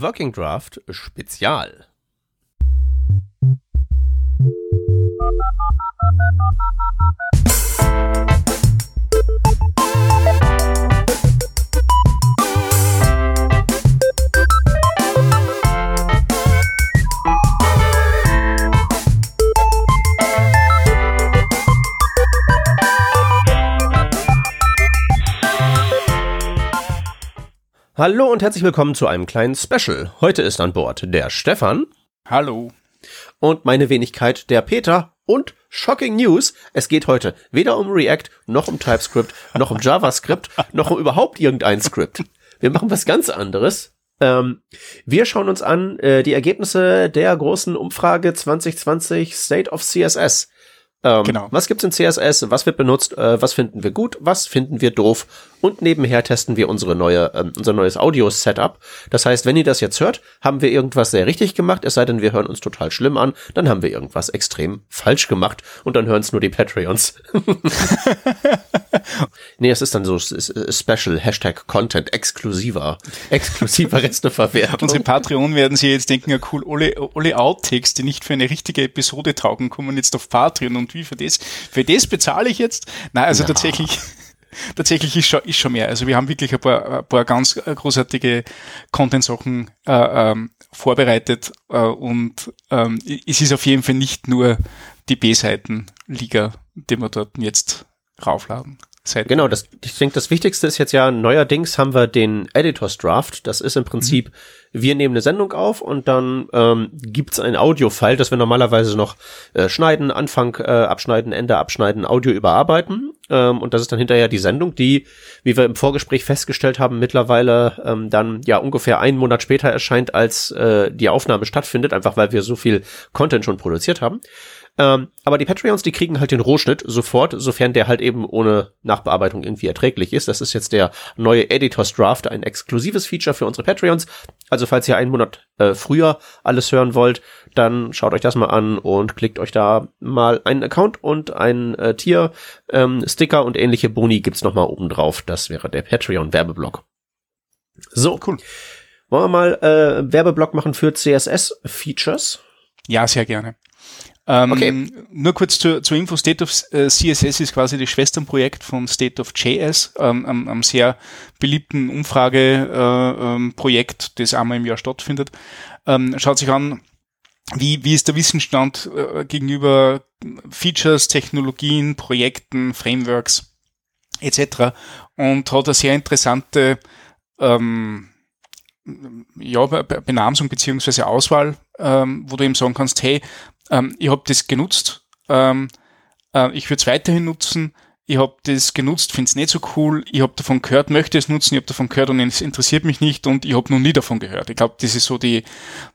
Working Draft Spezial. Hallo und herzlich willkommen zu einem kleinen Special. Heute ist an Bord der Stefan. Hallo. Und meine Wenigkeit, der Peter. Und Shocking News, es geht heute weder um React, noch um TypeScript, noch um JavaScript, noch um überhaupt irgendein Skript. Wir machen was ganz anderes. Ähm, wir schauen uns an äh, die Ergebnisse der großen Umfrage 2020 State of CSS. Ähm, genau. Was gibt's in CSS? Was wird benutzt? Äh, was finden wir gut? Was finden wir doof? Und nebenher testen wir unsere neue, ähm, unser neues Audio-Setup. Das heißt, wenn ihr das jetzt hört, haben wir irgendwas sehr richtig gemacht. Es sei denn, wir hören uns total schlimm an. Dann haben wir irgendwas extrem falsch gemacht. Und dann hören es nur die Patreons. nee, es ist dann so Special Hashtag Content exklusiver, exklusiver Resteverwertung. Unsere Patreon werden sich jetzt denken, ja cool, alle, alle Outtakes, die nicht für eine richtige Episode taugen, kommen jetzt auf Patreon und wie für das, für das bezahle ich jetzt? Nein, also ja. tatsächlich, tatsächlich ist schon, ist schon mehr. Also wir haben wirklich ein paar, ein paar ganz großartige Content-Sachen äh, ähm, vorbereitet äh, und ähm, es ist auf jeden Fall nicht nur die B-Seiten-Liga, die wir dort jetzt raufladen. Seit genau, das, ich denke, das Wichtigste ist jetzt ja, neuerdings haben wir den Editors Draft. Das ist im Prinzip, mhm. wir nehmen eine Sendung auf und dann ähm, gibt ein Audio-File, das wir normalerweise noch äh, schneiden, Anfang äh, abschneiden, Ende abschneiden, Audio überarbeiten. Ähm, und das ist dann hinterher die Sendung, die, wie wir im Vorgespräch festgestellt haben, mittlerweile ähm, dann ja ungefähr einen Monat später erscheint, als äh, die Aufnahme stattfindet, einfach weil wir so viel Content schon produziert haben. Ähm, aber die Patreons, die kriegen halt den Rohschnitt sofort, sofern der halt eben ohne Nachbearbeitung irgendwie erträglich ist. Das ist jetzt der neue Editors Draft, ein exklusives Feature für unsere Patreons. Also falls ihr einen Monat äh, früher alles hören wollt, dann schaut euch das mal an und klickt euch da mal einen Account und ein äh, Tier, ähm, Sticker und ähnliche Boni gibt's noch mal oben drauf. Das wäre der Patreon Werbeblock. So, cool. Wollen wir mal äh, Werbeblock machen für CSS Features? Ja, sehr gerne. Ähm, okay. Nur kurz zur, zur Info, State of äh, CSS ist quasi das Schwesternprojekt von State of JS, ähm, einem, einem sehr beliebten Umfrageprojekt, äh, ähm, das einmal im Jahr stattfindet. Ähm, schaut sich an, wie, wie ist der Wissensstand äh, gegenüber Features, Technologien, Projekten, Frameworks etc. Und hat eine sehr interessante ähm, ja, Benamsung beziehungsweise Auswahl, ähm, wo du eben sagen kannst, hey, ähm, ich habe das genutzt, ähm, äh, ich würde es weiterhin nutzen, ich habe das genutzt, finde es nicht so cool, ich habe davon gehört, möchte es nutzen, ich habe davon gehört und es interessiert mich nicht und ich habe noch nie davon gehört. Ich glaube, das ist so die,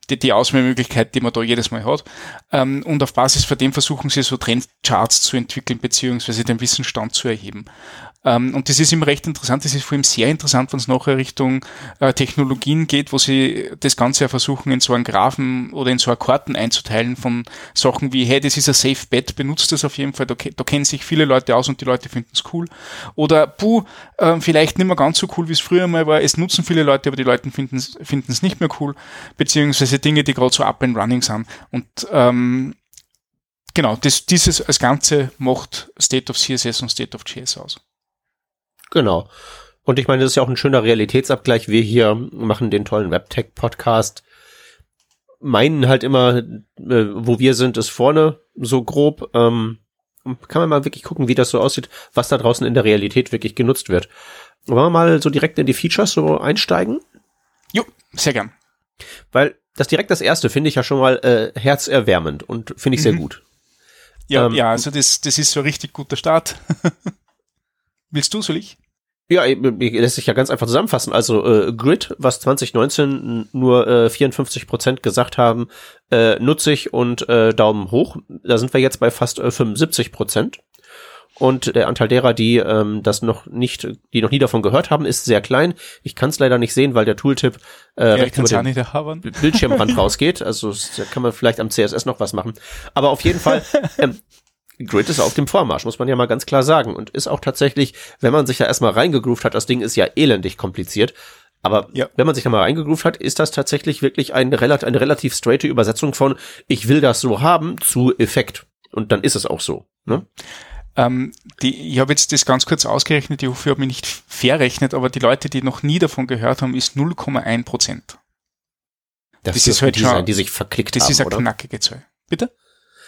die, die Auswahlmöglichkeit, die man da jedes Mal hat. Ähm, und auf Basis von dem versuchen sie so Trendcharts zu entwickeln, beziehungsweise den Wissensstand zu erheben. Ähm, und das ist immer recht interessant. Das ist vor allem sehr interessant, wenn es nachher Richtung äh, Technologien geht, wo sie das Ganze ja versuchen, in so einen Graphen oder in so eine Karten einzuteilen von Sachen wie, hey, das ist ein Safe Bet, benutzt das auf jeden Fall, da, da kennen sich viele Leute aus und die Leute finden es cool. Oder, puh, äh, vielleicht nicht mehr ganz so cool, wie es früher mal war, es nutzen viele Leute, aber die Leute finden es nicht mehr cool, beziehungsweise Dinge, die gerade so up and running sind. Und ähm, genau, das, dieses als Ganze macht State of CSS und State of JS aus. Genau. Und ich meine, das ist ja auch ein schöner Realitätsabgleich. Wir hier machen den tollen Webtech-Podcast. Meinen halt immer, äh, wo wir sind, ist vorne so grob. Ähm, kann man mal wirklich gucken, wie das so aussieht, was da draußen in der Realität wirklich genutzt wird. Wollen wir mal so direkt in die Features so einsteigen? Jo, sehr gern. Weil das direkt das erste finde ich ja schon mal äh, herzerwärmend und finde ich mhm. sehr gut. Ja, ähm, ja, also das, das ist so ein richtig guter Start. Willst du, soll ich? Ja, lässt sich ja ganz einfach zusammenfassen. Also äh, Grid, was 2019 nur äh, 54 Prozent gesagt haben, äh, nutze ich und äh, Daumen hoch. Da sind wir jetzt bei fast äh, 75 Prozent. Und der Anteil derer, die ähm, das noch nicht, die noch nie davon gehört haben, ist sehr klein. Ich kann es leider nicht sehen, weil der Tooltip äh, ja, rechts über den Bildschirmrand rausgeht. Also da kann man vielleicht am CSS noch was machen. Aber auf jeden Fall, ähm, Grid ist auf dem Vormarsch, muss man ja mal ganz klar sagen. Und ist auch tatsächlich, wenn man sich da erstmal reingegroovt hat, das Ding ist ja elendig kompliziert. Aber Ja. wenn man sich da mal reingegroovt hat, ist das tatsächlich wirklich eine, relat eine relativ straighte Übersetzung von ich will das so haben zu Effekt. Und dann ist es auch so. Ne? Ähm, die, ich habe jetzt das ganz kurz ausgerechnet, ich hoffe, ich habe mich nicht verrechnet, aber die Leute, die noch nie davon gehört haben, ist 0,1 Prozent. Das ist dürften halt die schon- sein, die sich verklickt Das haben, ist eine oder? knackige Zahl. Bitte?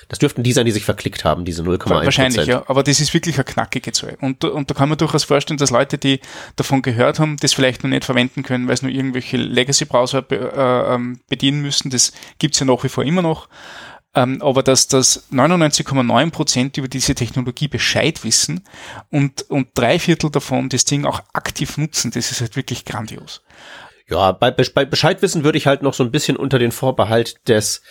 Das dürften die sein, die sich verklickt haben, diese 0,1% Wahrscheinlich, ja. Aber das ist wirklich eine knackige Zahl. Und, und da kann man durchaus vorstellen, dass Leute, die davon gehört haben, das vielleicht noch nicht verwenden können, weil sie nur irgendwelche Legacy-Browser be, äh, ähm, bedienen müssen. Das gibt's ja nach wie vor immer noch. Ähm, aber dass das 99,9 Prozent über diese Technologie Bescheid wissen und, und drei Viertel davon das Ding auch aktiv nutzen, das ist halt wirklich grandios. Ja, bei, bei Bescheidwissen würde ich halt noch so ein bisschen unter den Vorbehalt des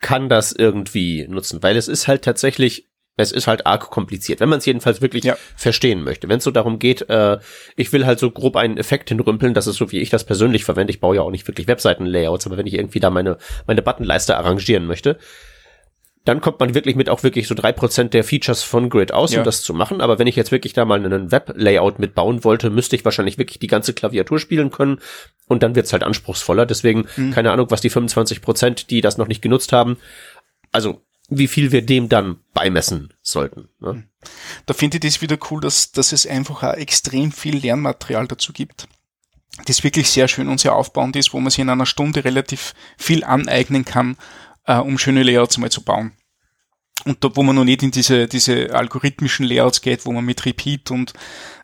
kann das irgendwie nutzen, weil es ist halt tatsächlich, es ist halt arg kompliziert, wenn man es jedenfalls wirklich Ja. verstehen möchte. Wenn es so darum geht, äh, ich will halt so grob einen Effekt hinrümpeln, das ist so, wie ich das persönlich verwende. Ich baue ja auch nicht wirklich Webseiten-Layouts, aber wenn ich irgendwie da meine, meine Buttonleiste arrangieren möchte, dann kommt man wirklich mit auch wirklich so drei Prozent der Features von Grid aus, Ja. um das zu machen. Aber wenn ich jetzt wirklich da mal einen Web-Layout mitbauen wollte, müsste ich wahrscheinlich wirklich die ganze Klaviatur spielen können. Und dann wird's halt anspruchsvoller. Deswegen, keine Ahnung, was die 25 Prozent, die das noch nicht genutzt haben, also wie viel wir dem dann beimessen sollten. Ne? da finde ich das wieder cool, dass, dass es einfach auch extrem viel Lernmaterial dazu gibt. Das wirklich sehr schön und sehr aufbauend ist, wo man sich in einer Stunde relativ viel aneignen kann, äh, um schöne Layouts mal zu bauen. Und da, wo man noch nicht in diese, diese algorithmischen Layouts geht, wo man mit Repeat und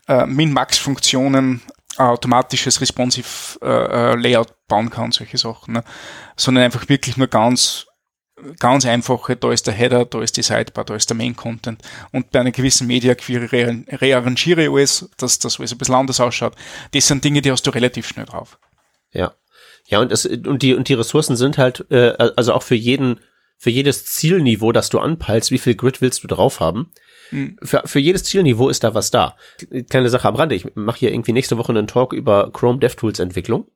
äh, Min-Max-Funktionen automatisches responsive äh, äh, Layout bauen kann, solche Sachen, ne? sondern einfach wirklich nur ganz ganz einfache, da ist der Header, da ist die Sidebar, da ist der Main Content und bei einer gewissen Media Query re- rearrangiere ich alles, dass das alles ein bisschen anders ausschaut. Das sind Dinge, die hast du relativ schnell drauf. Ja. Ja, und es, und die, und die Ressourcen sind halt, äh, also auch für jeden, für jedes Zielniveau, das du anpeilst, wie viel Grid willst du drauf haben? Für, für jedes Zielniveau ist da was da. Kleine Sache am Rande. Ich mache hier irgendwie nächste Woche einen Talk über Chrome DevTools Entwicklung.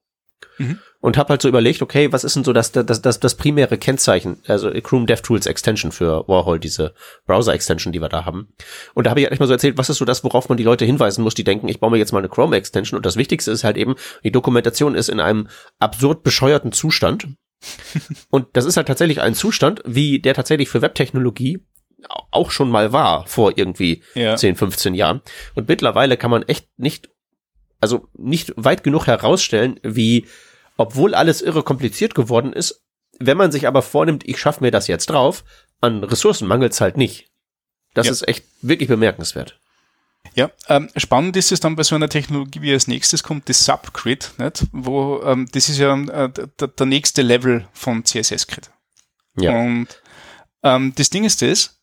Und habe halt so überlegt, okay, was ist denn so das, das, das, das primäre Kennzeichen, also Chrome DevTools Extension für Warhol, diese Browser-Extension, die wir da haben. Und da habe ich halt mal so erzählt, was ist so das, worauf man die Leute hinweisen muss, die denken, ich baue mir jetzt mal eine Chrome-Extension. Und das Wichtigste ist halt eben, die Dokumentation ist in einem absurd bescheuerten Zustand. Und das ist halt tatsächlich ein Zustand, wie der tatsächlich für Webtechnologie auch schon mal war, vor irgendwie Ja. 10, 15 Jahren. Und mittlerweile kann man echt nicht, also nicht weit genug herausstellen, wie, obwohl alles irre kompliziert geworden ist, wenn man sich aber vornimmt, ich schaffe mir das jetzt drauf, an Ressourcen mangelt's halt nicht. Das Ja. ist echt wirklich bemerkenswert. Ja, ähm, spannend ist es dann bei so einer Technologie, wie als nächstes kommt, das Subgrid, nicht? wo ähm, das ist ja äh, der, der nächste Level von CSS-Grid. Ja. Und ähm, das Ding ist das,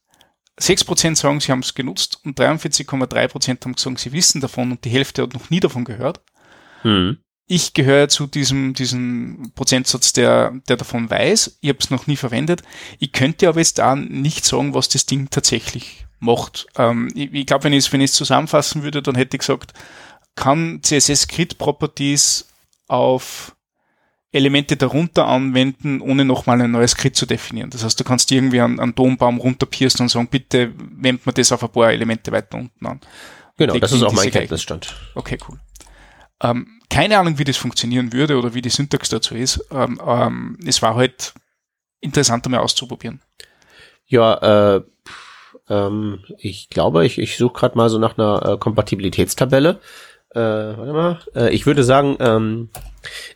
6% sagen, sie haben es genutzt und 43,3% haben gesagt, sie wissen davon und die Hälfte hat noch nie davon gehört. Hm. Ich gehöre zu diesem, diesem Prozentsatz, der, der davon weiß. Ich habe es noch nie verwendet. Ich könnte aber jetzt da nicht sagen, was das Ding tatsächlich macht. Ähm, ich ich glaube, wenn ich es wenn ich's zusammenfassen würde, dann hätte ich gesagt, kann CSS Grid Properties auf Elemente darunter anwenden, ohne nochmal ein neues Grid zu definieren. Das heißt, du kannst irgendwie einen, einen Dombaum runterpiersten und sagen, bitte wendet man das auf ein paar Elemente weiter unten an. Genau, das ist auch mein Kenntnisstand. Okay, cool. Ähm, keine Ahnung, wie das funktionieren würde oder wie die Syntax dazu ist. Ähm, ähm, es war halt interessant, einmal auszuprobieren. Ja, äh, ähm, ich glaube, ich, ich suche gerade mal so nach einer äh, Kompatibilitätstabelle. Äh, warte mal. Äh, ich würde sagen, ähm,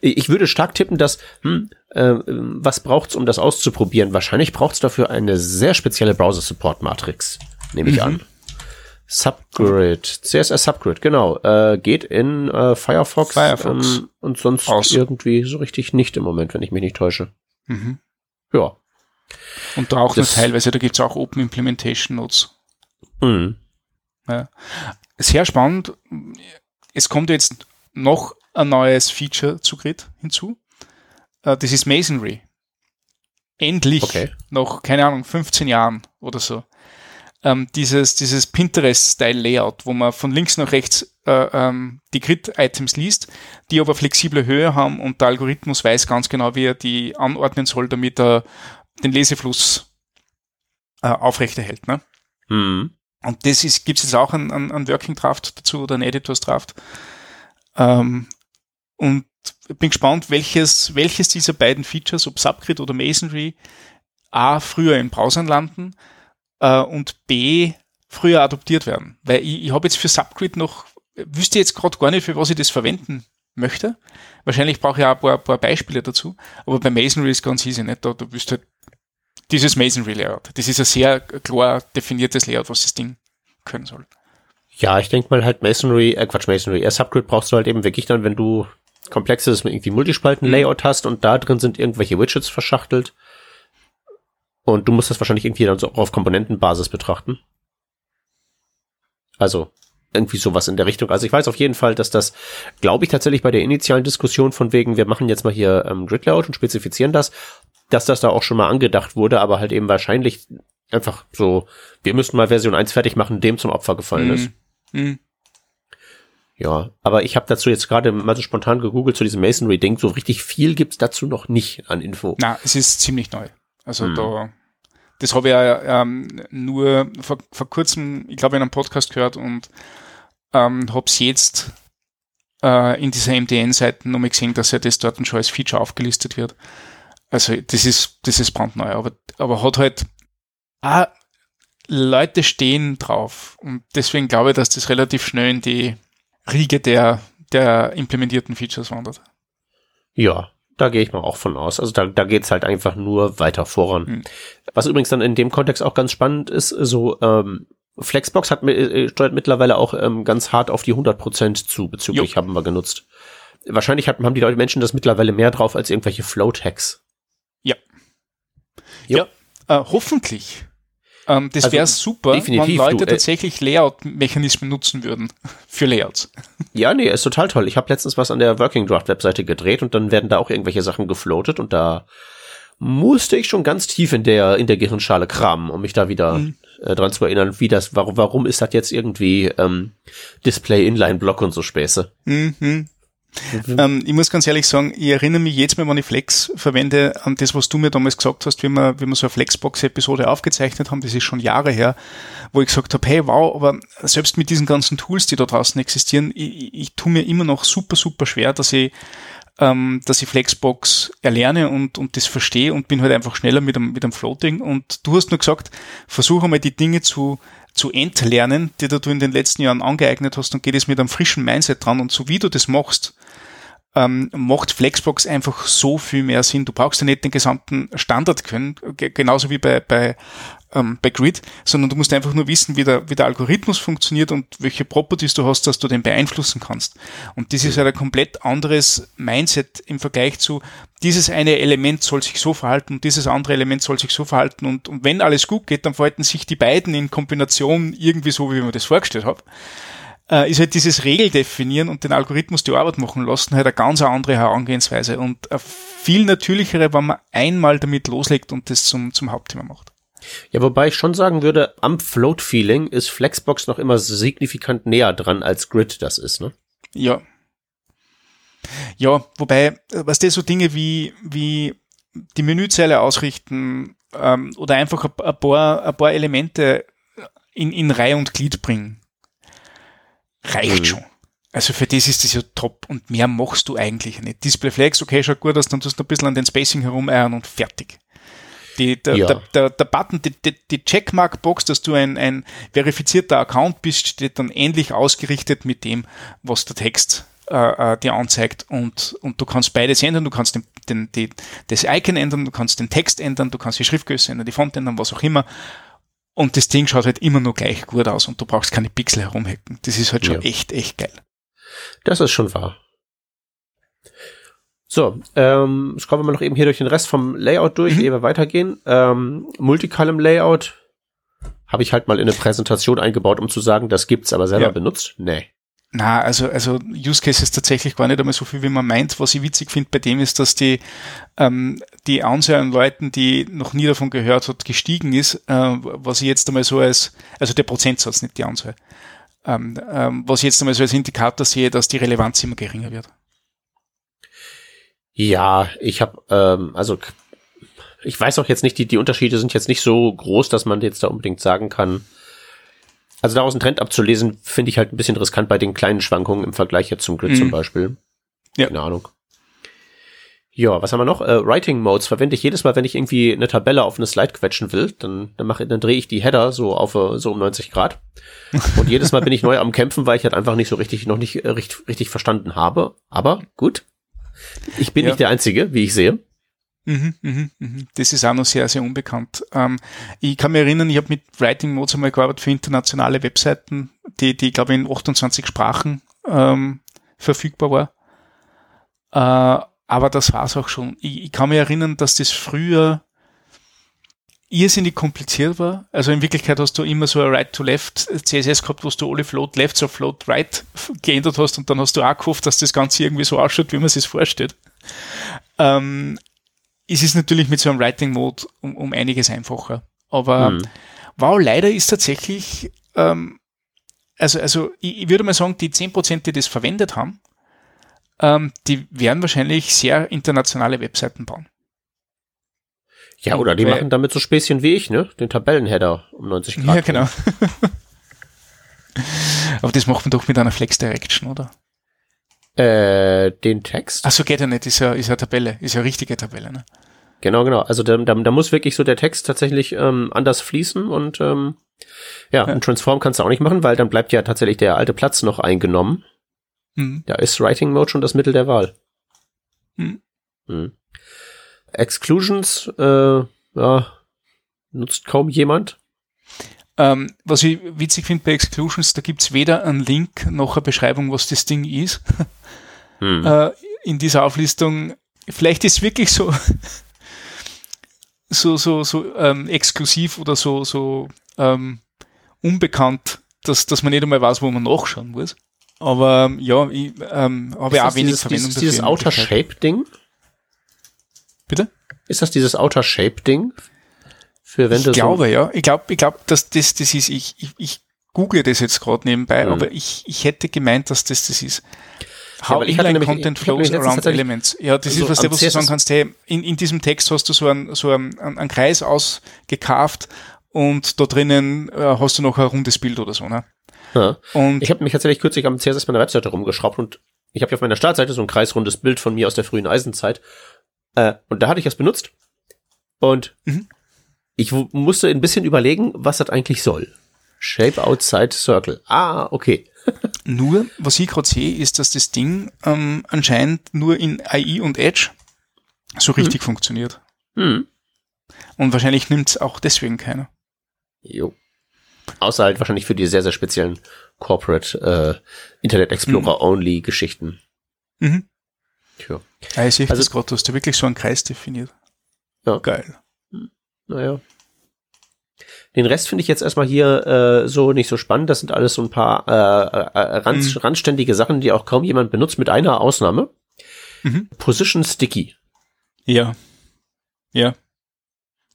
ich würde stark tippen, dass, hm, äh, was braucht's, um das auszuprobieren? Wahrscheinlich braucht's dafür eine sehr spezielle Browser-Support-Matrix, nehme ich Mhm. an. Subgrid, CSS Subgrid, genau. Äh, geht in äh, Firefox, Firefox. Ähm, und sonst Aus. irgendwie so richtig nicht im Moment, wenn ich mich nicht täusche. Mhm. Ja. Und da auch nur Das- teilweise, da gibt's auch Open Implementation Notes. Mhm. Ja. Sehr spannend. Es kommt jetzt noch ein neues Feature zu Grid hinzu. Äh, Das ist Masonry. Endlich, Okay. nach, keine Ahnung, 15 Jahren oder so. Ähm, dieses dieses Pinterest-Style-Layout, wo man von links nach rechts äh, ähm, die Grid-Items liest, die aber flexible Höhe haben und der Algorithmus weiß ganz genau, wie er die anordnen soll, damit er den Lesefluss äh, aufrechterhält. Ne? Mhm. Und das ist, gibt es jetzt auch einen, einen, einen Working Draft dazu oder einen Editors Draft. Ähm, und bin gespannt, welches, welches dieser beiden Features, ob Subgrid oder Masonry, A, früher in Browsern landen äh, und B, früher adoptiert werden. Weil ich, ich habe jetzt für Subgrid noch, wüsste jetzt gerade gar nicht, für was ich das verwenden möchte. Wahrscheinlich brauche ich auch ein paar, ein paar Beispiele dazu. Aber bei Masonry ist ganz easy, nicht? Da, du wirst halt dieses Masonry Layout. Das ist ein sehr klar definiertes Layout, was das Ding können soll. Ja, ich denke mal halt Masonry, äh Quatsch, Masonry, äh, Subgrid brauchst du halt eben wirklich dann, wenn du komplexes irgendwie Multispalten-Layout mhm. hast und da drin sind irgendwelche Widgets verschachtelt. Und du musst das wahrscheinlich irgendwie dann so auf Komponentenbasis betrachten. Also irgendwie sowas in der Richtung. Also ich weiß auf jeden Fall, dass das, glaube ich, tatsächlich bei der initialen Diskussion von wegen, wir machen jetzt mal hier ähm, Grid Layout und spezifizieren das, dass das da auch schon mal angedacht wurde, aber halt eben wahrscheinlich einfach so, wir müssen mal Version 1 fertig machen, dem zum Opfer gefallen ist. Mhm. Ja, aber ich habe dazu jetzt gerade mal so spontan gegoogelt zu diesem Masonry-Ding. So richtig viel gibt's dazu noch nicht an Info. Na, es ist ziemlich neu. Also hm. da, das habe ich ja ähm, nur vor, vor kurzem, ich glaube, in einem Podcast gehört und ähm, habe es jetzt äh, in dieser MDN-Seite nochmal gesehen, dass ja das dort schon als Feature aufgelistet wird. Also das ist, das ist brandneu, aber, aber hat halt ah, Leute stehen drauf und deswegen glaube ich, dass das relativ schnell in die Riege der, der implementierten Features wandert. Ja, da gehe ich mal auch von aus. Also da, da geht's halt einfach nur weiter voran. Hm. Was übrigens dann in dem Kontext auch ganz spannend ist, so ähm, Flexbox hat äh, steuert mittlerweile auch ähm, ganz hart auf die 100% zu, bezüglich jo. haben wir genutzt. Wahrscheinlich hat, haben die Leute Menschen das mittlerweile mehr drauf als irgendwelche Float-Hacks. Ja. Jo. Ja, äh, hoffentlich. Ähm, das also, wäre super, wenn Leute du, äh, tatsächlich Layout-Mechanismen nutzen würden für Layouts. Ja, nee, ist total toll. Ich habe letztens was an der Working Draft Webseite gedreht und dann werden da auch irgendwelche Sachen gefloatet und da musste ich schon ganz tief in der in der Gehirnschale kramen, um mich da wieder mhm. äh, dran zu erinnern, wie das, warum, warum ist das jetzt irgendwie ähm, Display Inline Block und so Späße. Mhm. Mhm. Ähm, ich muss ganz ehrlich sagen, ich erinnere mich jetzt Mal, wenn ich Flex verwende, an das, was du mir damals gesagt hast, wie wir, wie wir so eine Flexbox-Episode aufgezeichnet haben, das ist schon Jahre her, wo ich gesagt habe, hey, wow, aber selbst mit diesen ganzen Tools, die da draußen existieren, ich, ich, tue mir immer noch super, super schwer, dass ich ähm, dass ich Flexbox erlerne und, und das verstehe und bin halt einfach schneller mit dem, mit dem Floating. Und du hast nur gesagt, versuche einmal die Dinge zu zu entlernen, die du in den letzten Jahren angeeignet hast und geht es mit einem frischen Mindset dran. Und so wie du das machst, ähm, macht Flexbox einfach so viel mehr Sinn. Du brauchst ja nicht den gesamten Standard können, genauso wie bei, bei, ähm, bei Grid, sondern du musst einfach nur wissen, wie der, wie der Algorithmus funktioniert und welche Properties du hast, dass du den beeinflussen kannst. Und das ist halt ein komplett anderes Mindset im Vergleich zu, dieses eine Element soll sich so verhalten, dieses andere Element soll sich so verhalten und, und wenn alles gut geht, dann verhalten sich die beiden in Kombination irgendwie so, wie man das vorgestellt hat äh, ist halt dieses Regeldefinieren und den Algorithmus die Arbeit machen lassen halt eine ganz andere Herangehensweise und eine viel natürlichere, wenn man einmal damit loslegt und das zum, zum Hauptthema macht. Ja, wobei ich schon sagen würde, am Float-Feeling ist Flexbox noch immer signifikant näher dran, als Grid das ist, ne? Ja. Ja, wobei, was das so Dinge wie, wie die Menüzeile ausrichten ähm, oder einfach ein, ein, paar, ein paar Elemente in, in Reihe und Glied bringen reicht mhm. schon. Also für das ist das ja top und mehr machst du eigentlich nicht. Display Flex, okay, schaut gut aus, dann tust du ein bisschen an den Spacing herumeiern und fertig. Die, der, ja. der, der, der Button, die, die, die Checkmark-Box, dass du ein, ein verifizierter Account bist, steht dann ähnlich ausgerichtet mit dem, was der Text äh, äh, dir anzeigt und, und du kannst beides ändern, du kannst den, den, die, das Icon ändern, du kannst den Text ändern, du kannst die Schriftgröße ändern, die Font ändern, was auch immer und das Ding schaut halt immer nur gleich gut aus und du brauchst keine Pixel herumhacken. Das ist halt schon ja. echt, echt geil. Das ist schon wahr. So, ähm, scrollen wir mal noch eben hier durch den Rest vom Layout durch, mhm. ehe wir weitergehen. Ähm, Multicolumn Layout habe ich halt mal in eine Präsentation eingebaut, um zu sagen, das gibt's, aber selber ja. benutzt? Nee. Na, also, also Use Case ist tatsächlich gar nicht einmal so viel, wie man meint. Was ich witzig finde bei dem ist, dass die, ähm, die Anzahl an Leuten, die noch nie davon gehört hat, gestiegen ist, äh, was ich jetzt einmal so als, also der Prozentsatz, nicht die Anzahl, ähm, ähm, was ich jetzt einmal so als Indikator sehe, dass die Relevanz immer geringer wird. Ja, ich habe, ähm, also ich weiß auch jetzt nicht, die, die Unterschiede sind jetzt nicht so groß, dass man jetzt da unbedingt sagen kann, also daraus einen Trend abzulesen, finde ich halt ein bisschen riskant bei den kleinen Schwankungen im Vergleich jetzt zum Grid mhm. zum Beispiel. Ja. Keine Ahnung. Ja, was haben wir noch? Äh, Writing Modes verwende ich jedes Mal, wenn ich irgendwie eine Tabelle auf eine Slide quetschen will. Dann, dann mache, dann drehe ich die Header so auf äh, so um 90 Grad. Und jedes Mal bin ich neu am Kämpfen, weil ich halt einfach nicht so richtig, noch nicht äh, richtig, richtig verstanden habe. Aber gut. Ich bin Ja. nicht der Einzige, wie ich sehe. Mhm, mhm, mhm. Das ist auch noch sehr, sehr unbekannt. Ähm, ich kann mich erinnern, ich habe mit Writing Modes einmal gearbeitet für internationale Webseiten, die, die glaube ich, in 28 Sprachen ähm, verfügbar war. Äh, aber das war's auch schon. Ich, ich kann mich erinnern, dass das früher irrsinnig kompliziert war. Also in Wirklichkeit hast du immer so ein Right-to-Left CSS gehabt, wo du alle Float Left auf Float Right geändert hast und dann hast du auch gehofft, dass das Ganze irgendwie so ausschaut, wie man sich vorstellt. Ähm, es ist natürlich mit so einem Writing Mode um, um einiges einfacher. Aber Hm. wow, leider ist tatsächlich, ähm, also, also ich, ich würde mal sagen, die 10%, die das verwendet haben, ähm, die werden wahrscheinlich sehr internationale Webseiten bauen. Ja, oder die machen damit so Späßchen wie ich, ne? Den Tabellenheader um 90 Grad. Ja, genau. Aber das macht man doch mit einer Flex Direction, oder? Äh, den Text? Achso, geht ja nicht, ist ja, ist ja Tabelle, ist ja richtige Tabelle, ne? Genau, genau. Also da, da, da muss wirklich so der Text tatsächlich ähm, anders fließen und ähm, ja, Ja. ein Transform kannst du auch nicht machen, weil dann bleibt ja tatsächlich der alte Platz noch eingenommen. Hm. Da ist Writing Mode schon das Mittel der Wahl. Hm. Hm. Exclusions, äh, ja, nutzt kaum jemand. Ähm, was ich witzig finde bei Exclusions, da gibt's weder einen Link noch eine Beschreibung, was das Ding ist. Hm. äh, in dieser Auflistung. Vielleicht ist wirklich so, so, so, so ähm, exklusiv oder so, so ähm, unbekannt, dass, dass man nicht einmal weiß, wo man nachschauen muss. Aber ähm, ja, ich ähm, habe auch das wenig dieses, Verwendung dieses, dieses Outer Wirklichkeit. Shape Ding? Bitte? Ist das dieses Outer Shape Ding? Für wenn Ich glaube, ja. Ich glaube, ich glaube, dass das, das ist, ich, ich, ich google das jetzt gerade nebenbei, Mhm. aber ich, ich hätte gemeint, dass das das ist. How hatte inline nämlich- content flows around elements. Ja, das so ist was, der, was du sagen kannst, hey, in, in diesem Text hast du so einen, so einen, einen, Kreis ausgekarft und da drinnen äh, hast du noch ein rundes Bild oder so, ne? ja. Und Ich habe mich tatsächlich kürzlich am CSS meiner Webseite rumgeschraubt und ich habe auf meiner Startseite so ein kreisrundes Bild von mir aus der frühen Eisenzeit. Äh, und da hatte ich es benutzt. Und Mhm. Ich musste ein bisschen überlegen, was das eigentlich soll. Shape Outside Circle. Ah, okay. nur, was ich gerade sehe, ist, dass das Ding ähm, anscheinend nur in AI und Edge so richtig funktioniert. Hm. Und wahrscheinlich nimmt's auch deswegen keiner. Jo. Außer halt wahrscheinlich für die sehr, sehr speziellen Corporate äh, Internet Explorer Only Geschichten. Mhm. Tja. Ja, ich sehe Also- das gerade, du hast da wirklich so einen Kreis definiert. Ja. Geil. Naja. Den Rest finde ich jetzt erstmal hier äh, so nicht so spannend. Das sind alles so ein paar äh, äh, rand, Mhm. randständige Sachen, die auch kaum jemand benutzt, mit einer Ausnahme. Mhm. Position Sticky. Ja. Ja.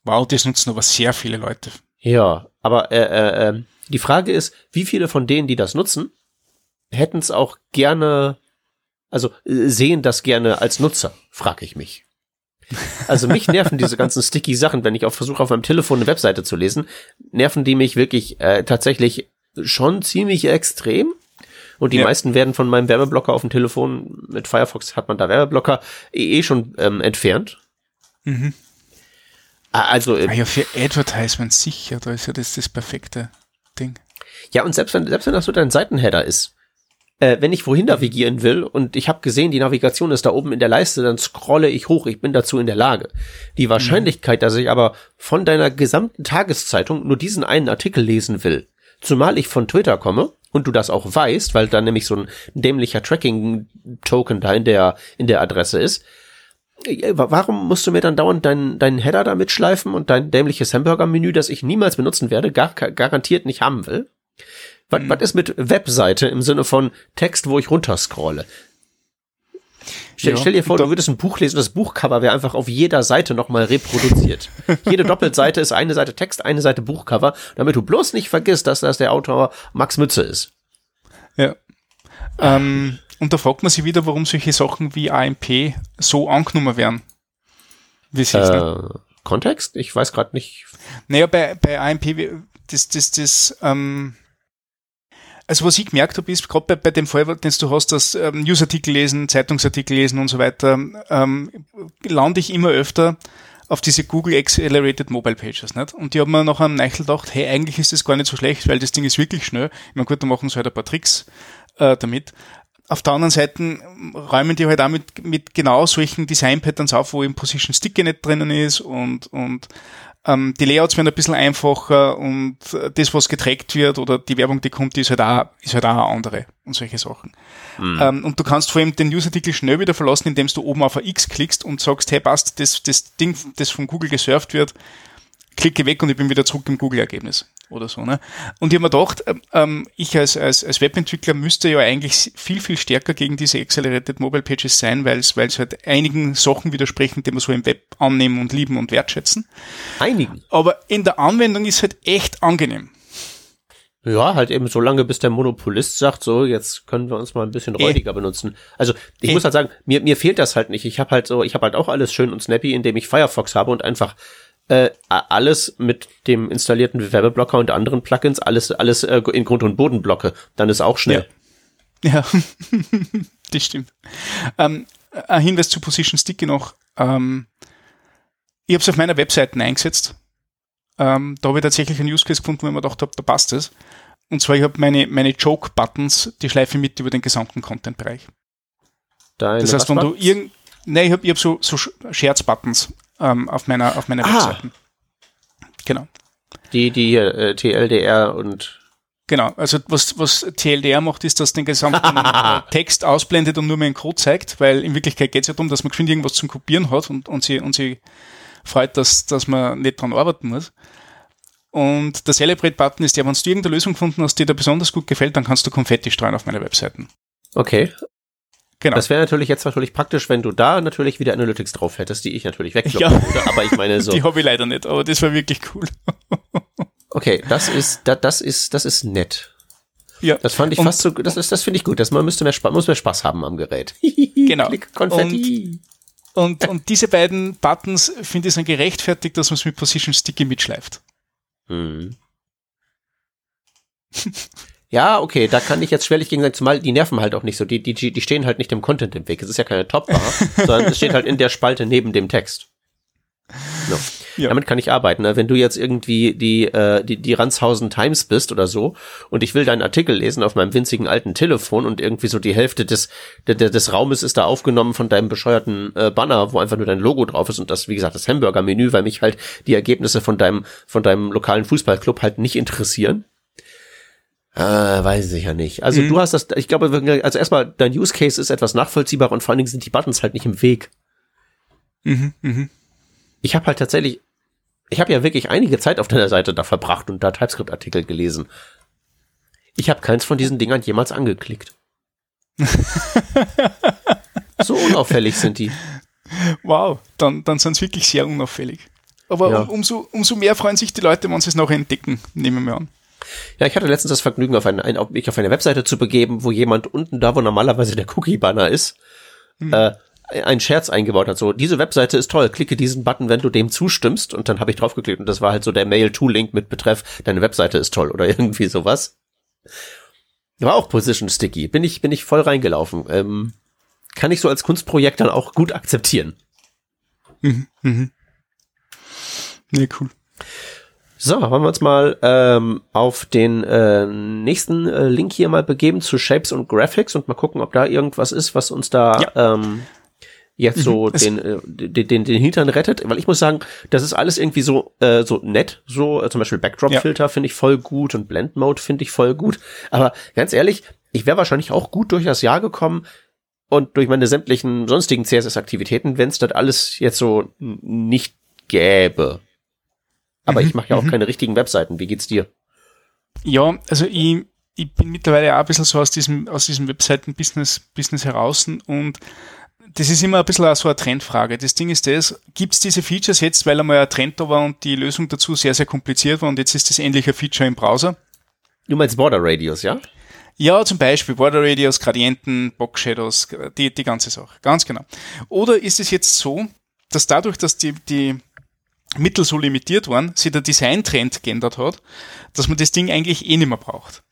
Wow, das nutzen aber sehr viele Leute. Ja, aber äh, äh, äh, die Frage ist, wie viele von denen, die das nutzen, hätten es auch gerne, also äh, sehen das gerne als Nutzer, frage ich mich. Also mich nerven diese ganzen sticky Sachen, wenn ich auf versuche auf meinem Telefon eine Webseite zu lesen, nerven die mich wirklich äh, tatsächlich schon ziemlich extrem. Und die Ja. meisten werden von meinem Werbeblocker auf dem Telefon, mit Firefox hat man da Werbeblocker, eh, eh schon ähm, entfernt. Mhm. Ah, Also äh, Ah ja, für Advertisement sicher, da ist ja das das perfekte Ding. Ja, und selbst wenn, selbst wenn das so dein Seitenheader ist, äh, wenn ich wohin navigieren will und ich habe gesehen, die Navigation ist da oben in der Leiste, dann scrolle ich hoch, ich bin dazu in der Lage. Die Wahrscheinlichkeit, dass ich aber von deiner gesamten Tageszeitung nur diesen einen Artikel lesen will, zumal ich von Twitter komme und du das auch weißt, weil da nämlich so ein dämlicher Tracking-Token da in der, in der Adresse ist, äh, Warum musst du mir dann dauernd deinen deinen Header da mitschleifen und dein dämliches Hamburger-Menü, das ich niemals benutzen werde, gar, garantiert nicht haben will? Was, was ist mit Webseite im Sinne von Text, wo ich runterscrolle? Stell, Ja, stell dir vor, du würdest ein Buch lesen, das Buchcover wäre einfach auf jeder Seite nochmal reproduziert. Jede Doppelseite ist eine Seite Text, eine Seite Buchcover, damit du bloß nicht vergisst, dass das der Autor Max Mütze ist. Ja. Ähm, und da fragt man sich wieder, warum solche Sachen wie AMP so angenommen werden. Wie ist, ne? Äh, Kontext? Ich weiß gerade nicht. Naja, bei, bei AMP, das, das, das, ähm, also was ich gemerkt habe, ist gerade bei, bei dem Fall, den du hast, das ähm, Newsartikel lesen, Zeitungsartikel lesen und so weiter, ähm, lande ich immer öfter auf diese Google Accelerated Mobile Pages, nicht? Und die haben mir nach einem Neichel gedacht, hey, eigentlich ist das gar nicht so schlecht, weil das Ding ist wirklich schnell. Ich meine, gut, da machen sie halt ein paar Tricks äh, damit. Auf der anderen Seite räumen die halt auch mit, mit genau solchen Design-Patterns auf, wo eben Position Sticky nicht drinnen ist und, und ähm, die Layouts werden ein bisschen einfacher und das, was getrackt wird oder die Werbung, die kommt, die ist halt auch, ist halt auch eine andere und solche Sachen. Mhm. Ähm, und du kannst vor allem den Newsartikel schnell wieder verlassen, indem du oben auf ein X klickst und sagst, hey, passt, das, das Ding, das von Google gesurft wird, klicke weg und ich bin wieder zurück im Google-Ergebnis oder so. Ne? Und ich habe mir gedacht, ähm, ähm, ich als, als, als Webentwickler müsste ja eigentlich viel, viel stärker gegen diese Accelerated Mobile Pages sein, weil es halt einigen Sachen widersprechen, die wir so im Web annehmen und lieben und wertschätzen. Einigen. Aber in der Anwendung ist halt echt angenehm. Ja, halt eben so lange, bis der Monopolist sagt, so, jetzt können wir uns mal ein bisschen äh. räudiger benutzen. Also ich äh. muss halt sagen, mir, mir fehlt das halt nicht. Ich habe halt so, ich habe halt auch alles schön und snappy, indem ich Firefox habe und einfach äh, alles mit dem installierten Werbeblocker und anderen Plugins, alles, alles äh, in Grund- und Boden blocke. Dann ist auch schnell. Ja, ja. das stimmt. Ähm, ein Hinweis zu Position Sticky noch. Ähm, ich habe es auf meiner Webseite eingesetzt. Ähm, da habe ich tatsächlich einen Use Case gefunden, wo ich mir gedacht habe, da passt es. Und zwar, ich habe meine, meine Joke-Buttons, die schleife ich mit über den gesamten Content-Bereich. Das heißt, wenn du irgend, nein, ich habe ich hab so, so Scherz-Buttons ähm, auf meiner, auf meiner ah. Webseite. Genau. Die, die äh, TLDR und Genau, also was, was TLDR macht, ist, dass den gesamten Text ausblendet und nur mehr einen Code zeigt, weil in Wirklichkeit geht es ja darum, dass man geschwind irgendwas zum Kopieren hat und, und, sie, und sie freut, dass, dass man nicht dran arbeiten muss. Und der Celebrate-Button ist ja, wenn du irgendeine Lösung gefunden hast, die dir besonders gut gefällt, dann kannst du Konfetti streuen auf meiner Webseite. Okay, Genau. Das wäre natürlich jetzt natürlich praktisch, wenn du da natürlich wieder Analytics drauf hättest, die ich natürlich wegkloppen ja. würde, aber ich meine so. Die habe ich leider nicht, aber das war wirklich cool. okay, das ist, das, das ist, das ist nett. Ja. Das fand ich und, fast so, das ist, das finde ich gut, dass man müsste mehr Spaß, muss mehr Spaß haben am Gerät. genau. Klick, Konfetti. Und, und, und diese beiden Buttons finde ich sind gerechtfertigt, dass man es mit Position Sticky mitschleift. Hm. Ja, okay, da kann ich jetzt schwerlich gegen sagen, zumal die nerven halt auch nicht so. Die, die, die stehen halt nicht dem Content im Weg. Es ist ja keine Topbar, sondern es steht halt in der Spalte neben dem Text. No. Ja. Damit kann ich arbeiten. Ne? Wenn du jetzt irgendwie die, äh, die, die Ranshausen Times bist oder so und ich will deinen Artikel lesen auf meinem winzigen alten Telefon und irgendwie so die Hälfte des, des, des Raumes ist da aufgenommen von deinem bescheuerten äh, Banner, wo einfach nur dein Logo drauf ist und das, wie gesagt, das Hamburger-Menü, weil mich halt die Ergebnisse von deinem, von deinem lokalen Fußballclub halt nicht interessieren Ah, weiß ich ja nicht. Also mhm. du hast das, ich glaube, also erstmal, dein Use Case ist etwas nachvollziehbar und vor allen Dingen sind die Buttons halt nicht im Weg. Mhm, mhm. Ich habe halt tatsächlich, ich habe ja wirklich einige Zeit auf deiner Seite da verbracht und da TypeScript-Artikel gelesen. Ich habe keins von diesen Dingern jemals angeklickt. so unauffällig sind die. Wow, dann, dann sind es wirklich sehr unauffällig. Aber ja. um, umso, umso mehr freuen sich die Leute, wenn sie es noch entdecken, nehmen wir an. Ja, ich hatte letztens das Vergnügen, auf eine, ein, mich auf eine Webseite zu begeben, wo jemand unten da, wo normalerweise der Cookie-Banner ist, hm. äh, ein Scherz eingebaut hat. So, diese Webseite ist toll, klicke diesen Button, wenn du dem zustimmst. Und dann habe ich draufgeklickt und das war halt so der Mail-to-Link mit Betreff, deine Webseite ist toll oder irgendwie sowas. War auch Position Sticky. Bin ich, bin ich voll reingelaufen. Ähm, kann ich so als Kunstprojekt dann auch gut akzeptieren. Mhm, mhm. Nee, cool. So, wollen wir uns mal ähm, auf den äh, nächsten äh, Link hier mal begeben zu Shapes und Graphics und mal gucken, ob da irgendwas ist, was uns da ja. ähm, jetzt mhm. so den, äh, den, den, den Hintern rettet. Weil ich muss sagen, das ist alles irgendwie so, äh, so nett. So äh, zum Beispiel Backdrop-Filter ja. finde ich voll gut und Blend-Mode finde ich voll gut. Aber ganz ehrlich, ich wäre wahrscheinlich auch gut durch das Jahr gekommen, und durch meine sämtlichen sonstigen CSS-Aktivitäten, wenn es das alles jetzt so nicht gäbe. Aber mhm. ich mache ja auch mhm. keine richtigen Webseiten. Wie geht's dir? Ja, also ich, ich bin mittlerweile auch ein bisschen so aus diesem, aus diesem Webseiten-Business Business heraus und das ist immer ein bisschen auch so eine Trendfrage. Das Ding ist das, gibt es diese Features jetzt, weil einmal ein Trend da war und die Lösung dazu sehr, sehr kompliziert war und jetzt ist das endlich ein Feature im Browser? Du meinst Border Radius, ja? Ja, zum Beispiel Border Radius, Gradienten, Box Shadows, die, die ganze Sache. Ganz genau. Oder ist es jetzt so, dass dadurch, dass die, die Mittel so limitiert waren, sich der Designtrend geändert hat, dass man das Ding eigentlich eh nicht mehr braucht.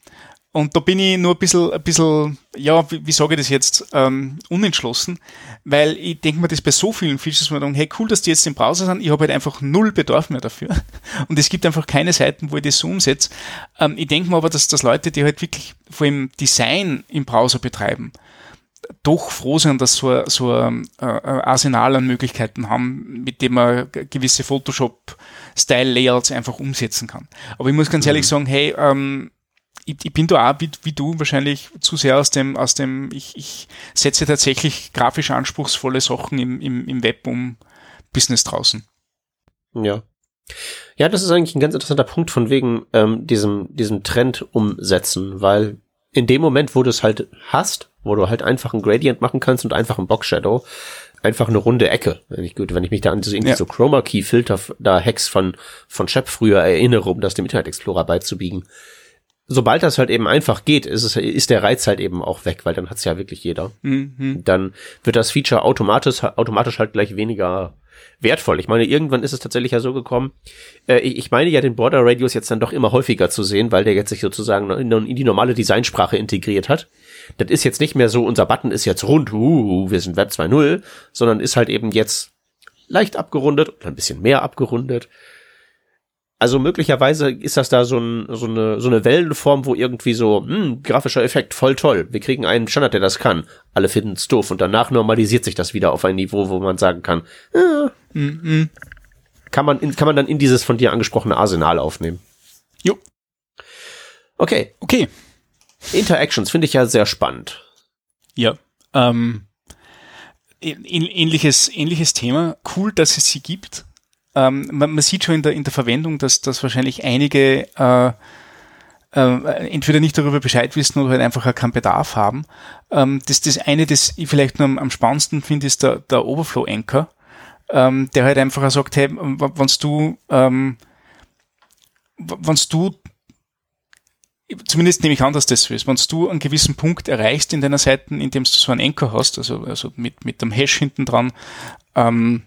Und da bin ich nur ein bisschen, ein bisschen ja, wie, wie sage ich das jetzt, ähm, unentschlossen, weil ich denke mir das bei so vielen Features, ich denke, hey, cool, dass die jetzt im Browser sind, ich habe halt einfach null Bedarf mehr dafür. Und es gibt einfach keine Seiten, wo ich das so umsetze. Ähm, ich denke mir aber, dass, dass Leute, die halt wirklich vor allem Design im Browser betreiben, doch froh sind, dass so, so ein äh, Arsenal an Möglichkeiten haben, mit dem man gewisse Photoshop-Style-Layouts einfach umsetzen kann. Aber ich muss ganz ehrlich mhm. sagen, hey, ähm, ich, ich bin da auch wie, wie, du wahrscheinlich zu sehr aus dem, aus dem, ich, ich setze tatsächlich grafisch anspruchsvolle Sachen im, im, im Web um Business draußen. Ja. Ja, das ist eigentlich ein ganz interessanter Punkt von wegen ähm, diesem, diesem Trend umsetzen, weil in dem Moment, wo du es halt hast, wo du halt einfach ein Gradient machen kannst und einfach ein Box Shadow, einfach eine runde Ecke. Wenn ich gut, wenn ich mich da an diese irgendwie ja. so Chroma Key Filter da Hacks von von Shep früher erinnere, um das dem Internet Explorer beizubiegen, sobald das halt eben einfach geht, ist, es, ist der Reiz halt eben auch weg, weil dann hat's ja wirklich jeder. Mhm. Dann wird das Feature automatisch, automatisch halt gleich weniger wertvoll. Ich meine, irgendwann ist es tatsächlich ja so gekommen, äh, ich meine ja den Border Radius jetzt dann doch immer häufiger zu sehen, weil der jetzt sich sozusagen in, die normale Designsprache integriert hat. Das ist jetzt nicht mehr so, unser Button ist jetzt rund, uh, wir sind Web 2.0, sondern ist halt eben jetzt leicht abgerundet oder ein bisschen mehr abgerundet also möglicherweise ist das da so, ein, so, eine, so eine Wellenform, wo irgendwie so, hm, grafischer Effekt, voll toll. Wir kriegen einen Standard, der das kann. Alle finden es doof und danach normalisiert sich das wieder auf ein Niveau, wo man sagen kann, äh, mm -mm. kann man in, kann man dann in dieses von dir angesprochene Arsenal aufnehmen. Jo. Okay. Okay. Interactions finde ich ja sehr spannend. Ja. Ähm, ähnliches, ähnliches Thema. Cool, dass es sie gibt ähm, man, man, sieht schon in der, in der Verwendung, dass, dass wahrscheinlich einige äh, äh, entweder nicht darüber Bescheid wissen oder halt einfach keinen Bedarf haben. Ähm, das, das eine, das ich vielleicht nur am, am spannendsten finde, ist der, der Overflow Anchor, ähm, der halt einfach sagt, hey, wenn du, ähm, wenn du zumindest nehme ich an, dass das so ist. Wenn du einen gewissen Punkt erreichst in deiner Seiten, indem du so einen Anchor hast, also, also mit, mit dem Hash hinten dran, ähm,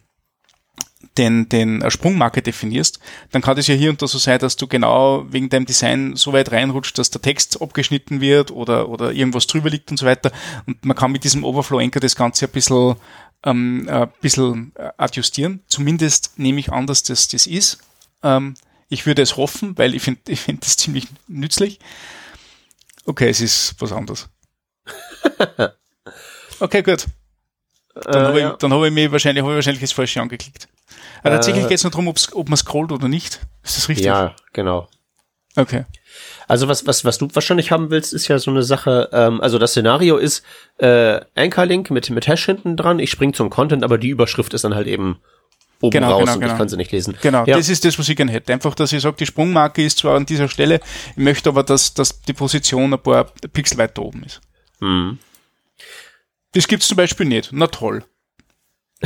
den, den Sprungmarke definierst, dann kann das ja hier und da so sein, dass du genau wegen deinem Design so weit reinrutscht, dass der Text abgeschnitten wird oder, oder irgendwas drüber liegt und so weiter. Und man kann mit diesem Overflow Anchor das Ganze ein bisschen, ähm, ein bisschen adjustieren. Zumindest nehme ich an, dass das das ist. Ähm, ich würde es hoffen, weil ich finde ich finde das ziemlich nützlich. Okay, es ist was anderes. Okay, gut. Dann äh, habe ich, ja. hab ich mir wahrscheinlich, hab ich wahrscheinlich das Falsche angeklickt. Aber tatsächlich äh, geht es nur darum, ob man scrollt oder nicht. Ist das richtig? Ja, genau. Okay. Also was, was, was du wahrscheinlich haben willst, ist ja so eine Sache, ähm, also das Szenario ist äh, Anchor-Link mit, mit Hash hinten dran, ich spring zum Content, aber die Überschrift ist dann halt eben oben genau, raus genau, und genau. ich kann sie nicht lesen. Genau, ja. das ist das, was ich gerne hätte. Einfach, dass ich sage, die Sprungmarke ist zwar an dieser Stelle, ich möchte aber, dass, dass die Position ein paar Pixel weiter oben ist. Hm. Das gibt's zum Beispiel nicht. Na toll.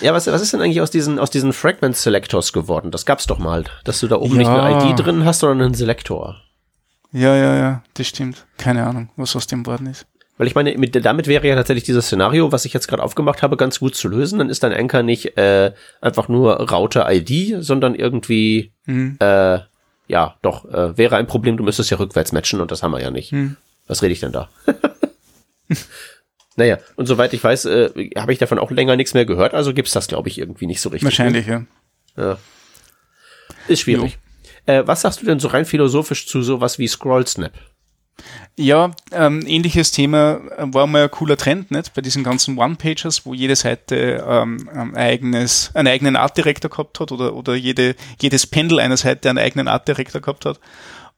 Ja, was, was ist denn eigentlich aus diesen, aus diesen Fragment Selectors geworden? Das gab's doch mal, dass du da oben ja. nicht eine ID drin hast, sondern einen Selektor. Ja, ja, ja, das stimmt. Keine Ahnung, was aus dem worden ist. Weil ich meine, mit, damit wäre ja tatsächlich dieses Szenario, was ich jetzt gerade aufgemacht habe, ganz gut zu lösen. Dann ist dein Anchor nicht äh, einfach nur Router ID, sondern irgendwie, mhm. äh, ja, doch, äh, wäre ein Problem, du müsstest ja rückwärts matchen und das haben wir ja nicht. Mhm. Was rede ich denn da? Naja, und soweit ich weiß, äh, habe ich davon auch länger nichts mehr gehört, also gibt's das, glaube ich, irgendwie nicht so richtig. Wahrscheinlich, ne? ja. ja. Ist schwierig. Äh, was sagst du denn so rein philosophisch zu sowas wie Scroll Snap? Ja, ähm, ähnliches Thema äh, war mal ein cooler Trend, nicht? Bei diesen ganzen One-Pagers, wo jede Seite ähm, ein eigenes, einen eigenen Art Director gehabt hat oder, oder jede, jedes Pendel einer Seite einen eigenen Art Director gehabt hat.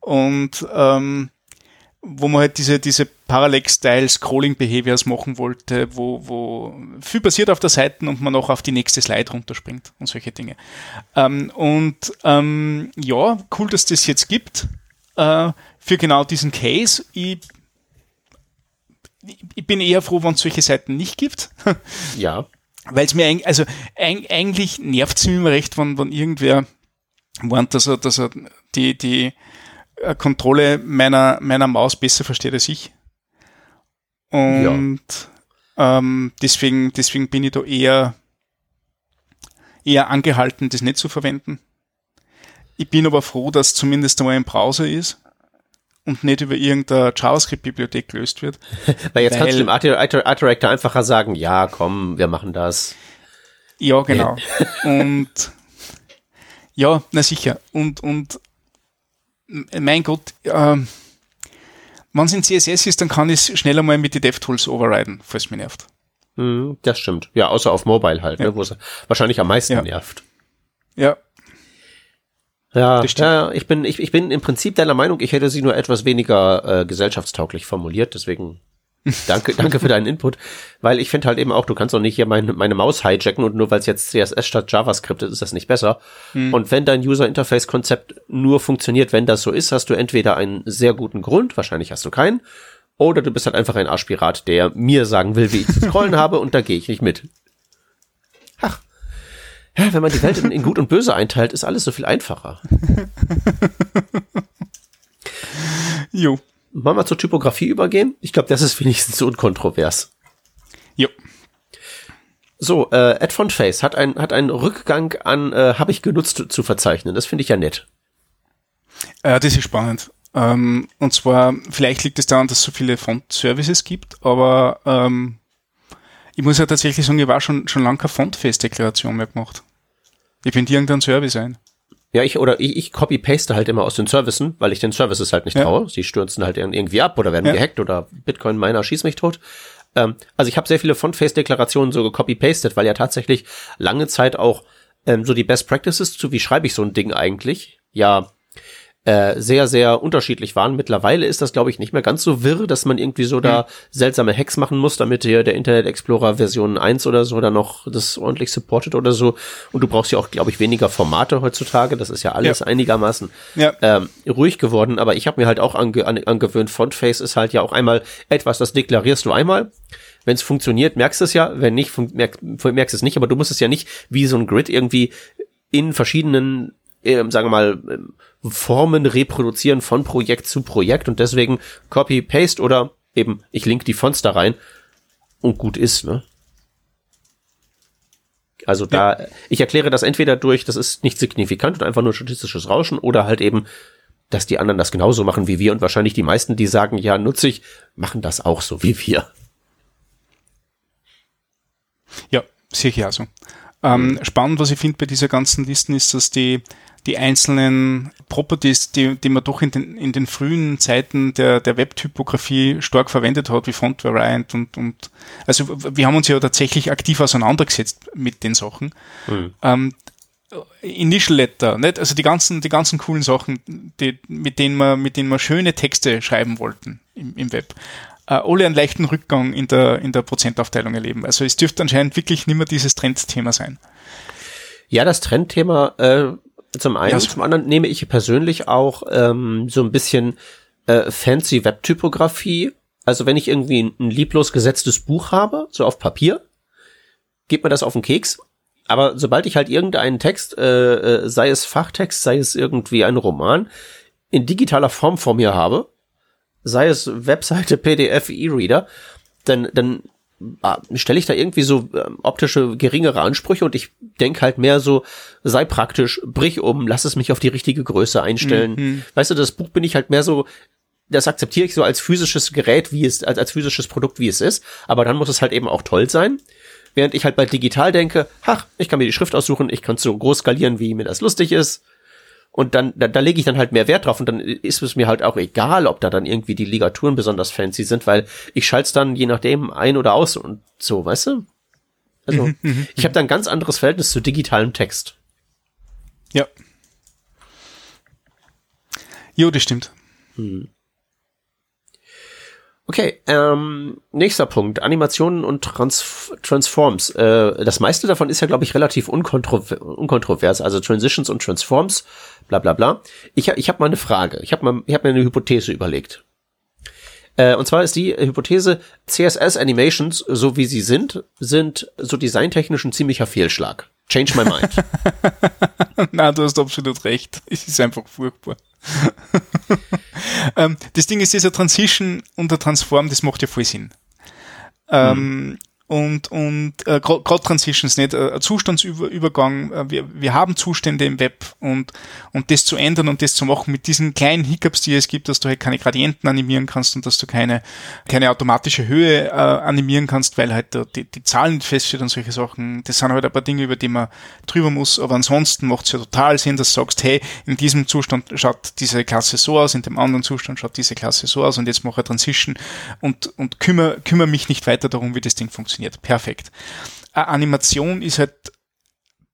Und ähm, wo man halt diese, diese Parallel-Style-Scrolling-Behaviors machen wollte, wo, wo viel passiert auf der Seite und man auch auf die nächste Slide runterspringt und solche Dinge. Ähm, und ähm, ja, cool, dass das jetzt gibt äh, für genau diesen Case. Ich, ich bin eher froh, wenn es solche Seiten nicht gibt. ja. Weil es mir eigentlich, also eigentlich nervt es mir immer recht, wenn, wenn irgendwer warnt, dass er, dass er die, die Kontrolle meiner, meiner Maus besser versteht als ich. Und ja. ähm, deswegen, deswegen bin ich da eher, eher angehalten, das nicht zu verwenden. Ich bin aber froh, dass zumindest einmal ein Browser ist. und nicht über irgendeine JavaScript-Bibliothek gelöst wird. Weil jetzt kannst du dem Art, Art, Art Director einfacher sagen, ja, komm, wir machen das. Ja, genau. und ja, na sicher. Und, und mein Gott, äh, wenn es in CSS ist, dann kann ich es schneller mal mit den DevTools overriden, falls es mich nervt. Mm, das stimmt. Ja, außer auf Mobile halt, ne, ja. ne, wo es wahrscheinlich am meisten ja. nervt. Ja. Ja, ja, ich bin, ich, ich bin im Prinzip deiner Meinung, ich hätte sie nur etwas weniger äh, gesellschaftstauglich formuliert, deswegen Danke, danke für deinen Input, weil ich finde halt eben auch, du kannst doch nicht hier meine, meine Maus hijacken und nur weil es jetzt CSS statt JavaScript ist, ist das nicht besser. Hm. Und wenn dein User Interface Konzept nur funktioniert, wenn das so ist, hast du entweder einen sehr guten Grund, wahrscheinlich hast du keinen, oder du bist halt einfach ein Arschpirat, der mir sagen will, wie ich zu scrollen habe und da gehe ich nicht mit. Ach. Ja, wenn man die Welt in, in gut und böse einteilt, ist alles so viel einfacher. jo. Wollen wir zur Typografie übergehen? Ich glaube, das ist wenigstens unkontrovers. Jo. So, äh, Ed von Face hat, ein, hat einen Rückgang an äh, habe ich genutzt zu verzeichnen. Das finde ich ja nett. Äh, das ist spannend. Ähm, und zwar, vielleicht liegt es daran, dass es so viele Font-Services gibt, aber ähm, ich muss ja tatsächlich sagen, ich war schon, schon lange keine Font-Face-Deklaration mehr gemacht. Ich finde irgendein Service ein. Ja, ich oder ich, ich copy-paste halt immer aus den Services, weil ich den Services halt nicht ja. traue. Sie stürzen halt irgendwie ab oder werden ja. gehackt oder Bitcoin-Miner schießt mich tot. Ähm, also ich habe sehr viele Font-Face-Deklarationen so gecopy-pastet, weil ja tatsächlich lange Zeit auch ähm, so die Best Practices zu, wie schreibe ich so ein Ding eigentlich, ja äh, sehr, sehr unterschiedlich waren. Mittlerweile ist das, glaube ich, nicht mehr ganz so wirr, dass man irgendwie so da hm. seltsame Hacks machen muss, damit hier der Internet Explorer Version 1 oder so da noch das ordentlich supportet oder so. Und du brauchst ja auch, glaube ich, weniger Formate heutzutage. Das ist ja alles ja. einigermaßen ja. Ähm, ruhig geworden. Aber ich habe mir halt auch ange angewöhnt, Fontface ist halt ja auch einmal etwas, das deklarierst du einmal. Wenn es funktioniert, merkst du es ja. Wenn nicht, merk, merkst du es nicht. Aber du musst es ja nicht wie so ein Grid irgendwie in verschiedenen äh, sagen wir mal, ähm, Formen reproduzieren von Projekt zu Projekt und deswegen Copy, Paste oder eben ich link die Fonts da rein und gut ist, ne? Also da, ja. ich erkläre das entweder durch, das ist nicht signifikant und einfach nur statistisches Rauschen oder halt eben, dass die anderen das genauso machen wie wir und wahrscheinlich die meisten, die sagen, ja, nutze ich, machen das auch so wie wir. Ja, sicher also. Ähm, spannend, was ich finde bei dieser ganzen Listen ist, dass die die einzelnen Properties, die, die man doch in den, in den frühen Zeiten der, der Webtypografie stark verwendet hat, wie Font Variant und, und also wir haben uns ja tatsächlich aktiv auseinandergesetzt mit den Sachen. Mhm. Ähm, Initial Letter, nicht? Also die ganzen, die ganzen coolen Sachen, die, mit denen wir, mit denen wir schöne Texte schreiben wollten im, im Web. Äh, alle einen leichten Rückgang in der, in der Prozentaufteilung erleben. Also es dürfte anscheinend wirklich nicht mehr dieses Trendthema sein. Ja, das Trendthema äh, zum einen, ja, zum anderen nehme ich persönlich auch ähm, so ein bisschen äh, fancy Webtypografie. Also wenn ich irgendwie ein, ein lieblos gesetztes Buch habe, so auf Papier, geht mir das auf den Keks. Aber sobald ich halt irgendeinen Text, äh, äh, sei es Fachtext, sei es irgendwie ein Roman, in digitaler Form vor mir habe, sei es Webseite, PDF, E-Reader, dann, dann stelle ich da irgendwie so äh, optische geringere Ansprüche und ich denke halt mehr so, sei praktisch, brich um, lass es mich auf die richtige Größe einstellen. Mhm. Weißt du, das Buch bin ich halt mehr so, das akzeptiere ich so als physisches Gerät, wie es, als, als physisches Produkt, wie es ist, aber dann muss es halt eben auch toll sein. Während ich halt bei digital denke, ach, ich kann mir die Schrift aussuchen, ich kann so groß skalieren, wie mir das lustig ist. Und dann, da, da lege ich dann halt mehr Wert drauf und dann ist es mir halt auch egal, ob da dann irgendwie die Ligaturen besonders fancy sind, weil ich schalte es dann je nachdem ein oder aus und so, weißt du? Also, mhm, mhm, ich habe da ein ganz anderes Verhältnis zu digitalem Text. Ja. Jo, das stimmt. Hm. Okay, ähm, nächster Punkt. Animationen und Trans Transforms. Äh, das meiste davon ist ja, glaube ich, relativ unkontro unkontrovers. Also Transitions und Transforms, bla bla bla. Ich, ich habe mal eine Frage. Ich habe hab mir eine Hypothese überlegt. Äh, und zwar ist die Hypothese, CSS Animations, so wie sie sind, sind so designtechnisch ein ziemlicher Fehlschlag. Change my mind. Na, du hast absolut recht. Es ist einfach furchtbar. ähm, das Ding ist, dieser Transition und der Transform, das macht ja voll Sinn. Ähm, und, und äh, gerade Transitions nicht, äh, Zustandsübergang, äh, wir, wir haben Zustände im Web und, und das zu ändern und das zu machen mit diesen kleinen Hiccups, die es gibt, dass du halt keine Gradienten animieren kannst und dass du keine, keine automatische Höhe äh, animieren kannst, weil halt die, die Zahlen nicht feststeht und solche Sachen. Das sind halt ein paar Dinge, über die man drüber muss, aber ansonsten macht es ja total Sinn, dass du sagst, hey, in diesem Zustand schaut diese Klasse so aus, in dem anderen Zustand schaut diese Klasse so aus und jetzt mache ich Transition und, und kümmere, kümmere mich nicht weiter darum, wie das Ding funktioniert funktioniert. Perfekt. Eine Animation ist halt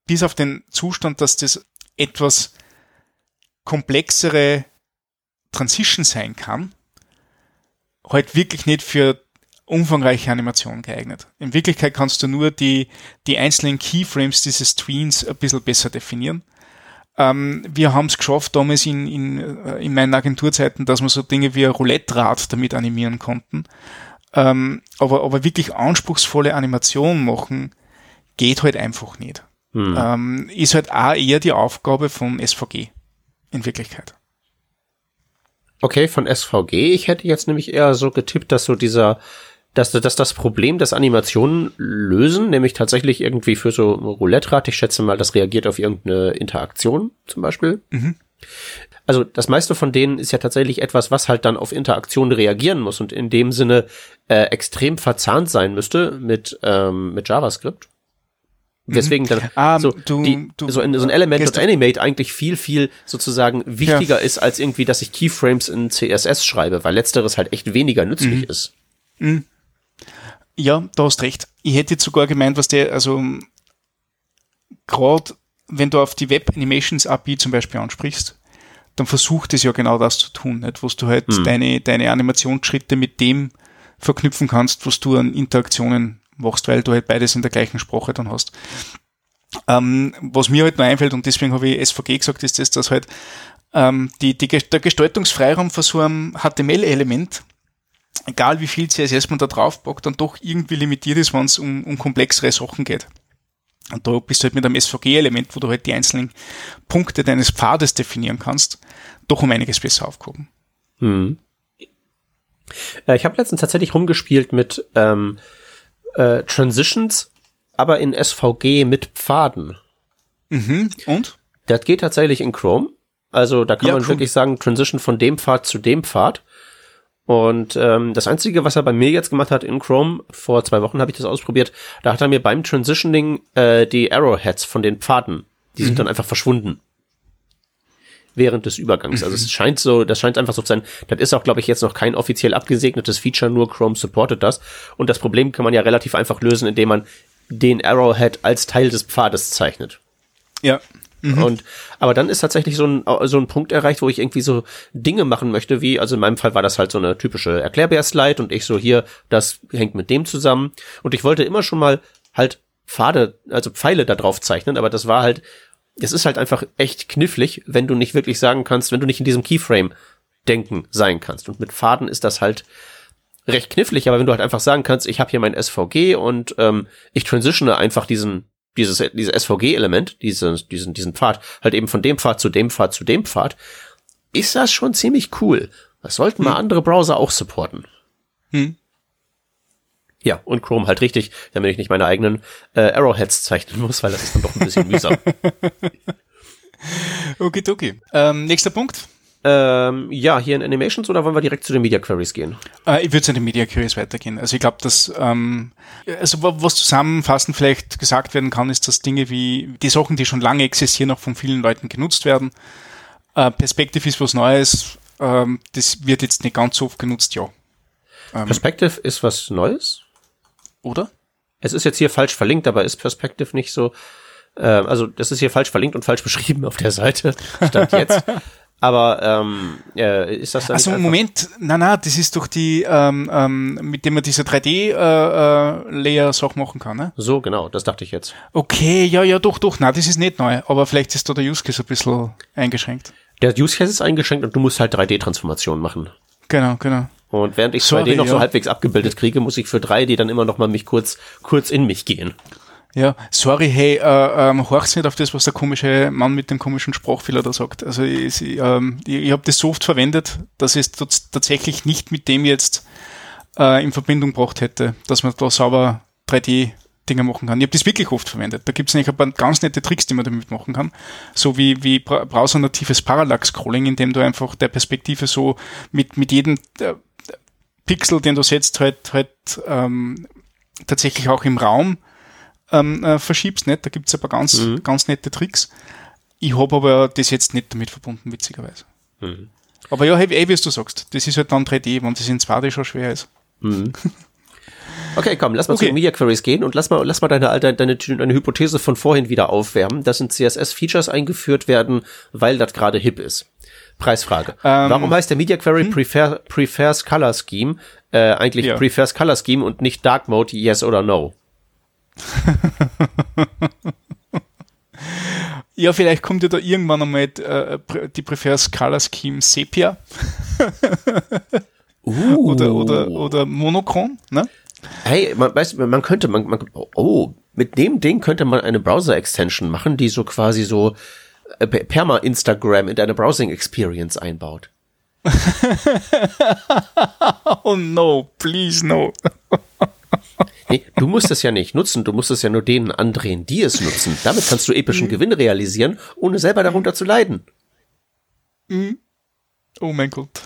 bis auf den Zustand, dass das etwas komplexere Transition sein kann, halt wirklich nicht für umfangreiche Animationen geeignet. In Wirklichkeit kannst du nur die, die einzelnen Keyframes dieses Tweens ein bisschen besser definieren. Ähm, wir haben es geschafft damals in, in, äh, in meinen Agenturzeiten, dass wir so Dinge wie ein Roulette-Rad damit animieren konnten. Ähm, aber, aber wirklich anspruchsvolle Animation machen, geht halt einfach nicht. Hm. Ähm, ist halt auch eher die Aufgabe von SVG in Wirklichkeit. Okay, von SVG. Ich hätte jetzt nämlich eher so getippt, dass so dieser, dass, dass das Problem, das Animationen lösen, nämlich tatsächlich irgendwie für so Roulette-Rad, ich schätze mal, das reagiert auf irgendeine Interaktion zum Beispiel. Mhm also das meiste von denen ist ja tatsächlich etwas, was halt dann auf Interaktion reagieren muss und in dem Sinne äh, extrem verzahnt sein müsste mit, ähm, mit JavaScript. Deswegen dann um, ähm, so, du, die, du, so, in, so ein Element und Animate eigentlich viel, viel sozusagen wichtiger ja. ist, als irgendwie, dass ich Keyframes in CSS schreibe, weil letzteres halt echt weniger nützlich mhm. ist. Mhm. Ja, da hast recht. Ich hätte jetzt sogar gemeint, was der, also gerade wenn du auf die Web Animations API zum Beispiel ansprichst, dann versucht es ja genau das zu tun, nicht? wo du halt mhm. deine, deine Animationsschritte mit dem verknüpfen kannst, was du an Interaktionen machst, weil du halt beides in der gleichen Sprache dann hast. Ähm, was mir halt noch einfällt, und deswegen habe ich SVG gesagt, ist das, dass halt ähm, die, die, der Gestaltungsfreiraum für so einem HTML-Element, egal wie viel CSS man da drauf packt, dann doch irgendwie limitiert ist, wenn es um, um komplexere Sachen geht. Und da bist du halt mit einem SVG-Element, wo du halt die einzelnen Punkte deines Pfades definieren kannst, doch um einiges besser aufgehoben. Hm. Ich habe letztens tatsächlich rumgespielt mit ähm, äh, Transitions, aber in SVG mit Pfaden. Mhm. Und? Das geht tatsächlich in Chrome. Also da kann ja, man Chrome. wirklich sagen, Transition von dem Pfad zu dem Pfad. Und ähm, das Einzige, was er bei mir jetzt gemacht hat in Chrome, vor zwei Wochen habe ich das ausprobiert, da hat er mir beim Transitioning äh, die Arrowheads von den Pfaden, die mhm. sind dann einfach verschwunden. Während des Übergangs. Also es scheint so, das scheint einfach so zu sein. Das ist auch, glaube ich, jetzt noch kein offiziell abgesegnetes Feature, nur Chrome supportet das. Und das Problem kann man ja relativ einfach lösen, indem man den Arrowhead als Teil des Pfades zeichnet. Ja. Mhm. Und aber dann ist tatsächlich so ein so ein Punkt erreicht, wo ich irgendwie so Dinge machen möchte, wie also in meinem Fall war das halt so eine typische Erklärbär-Slide und ich so hier, das hängt mit dem zusammen und ich wollte immer schon mal halt Pfade, also Pfeile da drauf zeichnen, aber das war halt, es ist halt einfach echt knifflig, wenn du nicht wirklich sagen kannst, wenn du nicht in diesem Keyframe denken sein kannst und mit Faden ist das halt recht knifflig, aber wenn du halt einfach sagen kannst, ich habe hier mein SVG und ähm, ich transitione einfach diesen dieses, dieses SVG-Element, diesen, diesen, diesen Pfad, halt eben von dem Pfad zu dem Pfad zu dem Pfad, ist das schon ziemlich cool. Das sollten hm. mal andere Browser auch supporten. Hm. Ja, und Chrome halt richtig, damit ich nicht meine eigenen äh, Arrowheads zeichnen muss, weil das ist dann doch ein bisschen mühsam. okay, okay. Ähm, nächster Punkt. Ähm, ja, hier in Animations oder wollen wir direkt zu den Media Queries gehen? Äh, ich würde zu den Media Queries weitergehen. Also ich glaube, dass ähm, also was zusammenfassend vielleicht gesagt werden kann, ist, dass Dinge wie die Sachen, die schon lange existieren, auch von vielen Leuten genutzt werden. Äh, Perspective ist was Neues. Ähm, das wird jetzt nicht ganz so oft genutzt, ja. Ähm, Perspective ist was Neues? Oder? Es ist jetzt hier falsch verlinkt, aber ist Perspective nicht so äh, also das ist hier falsch verlinkt und falsch beschrieben auf der Seite, stand jetzt. Aber ähm, äh, ist das dann Also Moment, na na, das ist doch die, ähm, ähm, mit dem man diese 3D-Layer-Sache äh, äh, machen kann, ne? So, genau, das dachte ich jetzt. Okay, ja, ja, doch, doch, na, das ist nicht neu, aber vielleicht ist da der Use Case ein bisschen eingeschränkt. Der Use Case ist eingeschränkt und du musst halt 3D-Transformationen machen. Genau, genau. Und während ich Sorry, 2D noch ja. so halbwegs abgebildet kriege, muss ich für 3D dann immer noch mal mich kurz, kurz in mich gehen. Ja, sorry, hey, äh, ähm, horch's nicht auf das, was der komische Mann mit dem komischen Sprachfehler da sagt. Also ich, ähm, ich, ich habe das so oft verwendet, dass ich es tatsächlich nicht mit dem jetzt äh, in Verbindung gebracht hätte, dass man da sauber 3D Dinge machen kann. Ich habe das wirklich oft verwendet. Da gibt es nämlich ein paar ganz nette Tricks, die man damit machen kann. So wie, wie browsernatives Parallax-Scrolling, indem du einfach der Perspektive so mit, mit jedem äh, Pixel, den du setzt, halt, halt ähm, tatsächlich auch im Raum ähm, äh, verschiebst. Nicht? Da gibt es ein paar ganz, mhm. ganz nette Tricks. Ich habe aber das jetzt nicht damit verbunden, witzigerweise. Mhm. Aber ja, hey, hey, wie du sagst, das ist halt dann 3D, wenn das in 2D schon schwer ist. Mhm. Okay, komm, lass mal okay. zu den Media Queries gehen und lass mal, lass mal deine, alte, deine, deine Hypothese von vorhin wieder aufwärmen, dass in CSS-Features eingeführt werden, weil das gerade hip ist. Preisfrage. Ähm, Warum heißt der Media Query hm? prefer, prefers Color Scheme äh, eigentlich ja. prefers Color Scheme und nicht Dark Mode Yes oder No? ja, vielleicht kommt ja da irgendwann einmal äh, die prefers Color Scheme Sepia. uh. oder, oder, oder Monochrom, ne? Hey, man, weißt, man könnte, man, man, oh, mit dem Ding könnte man eine Browser-Extension machen, die so quasi so äh, Perma-Instagram in deine Browsing-Experience einbaut. oh no, please no. Nee, du musst es ja nicht nutzen, du musst es ja nur denen andrehen, die es nutzen. Damit kannst du epischen mhm. Gewinn realisieren, ohne selber darunter zu leiden. Mhm. Oh mein Gott.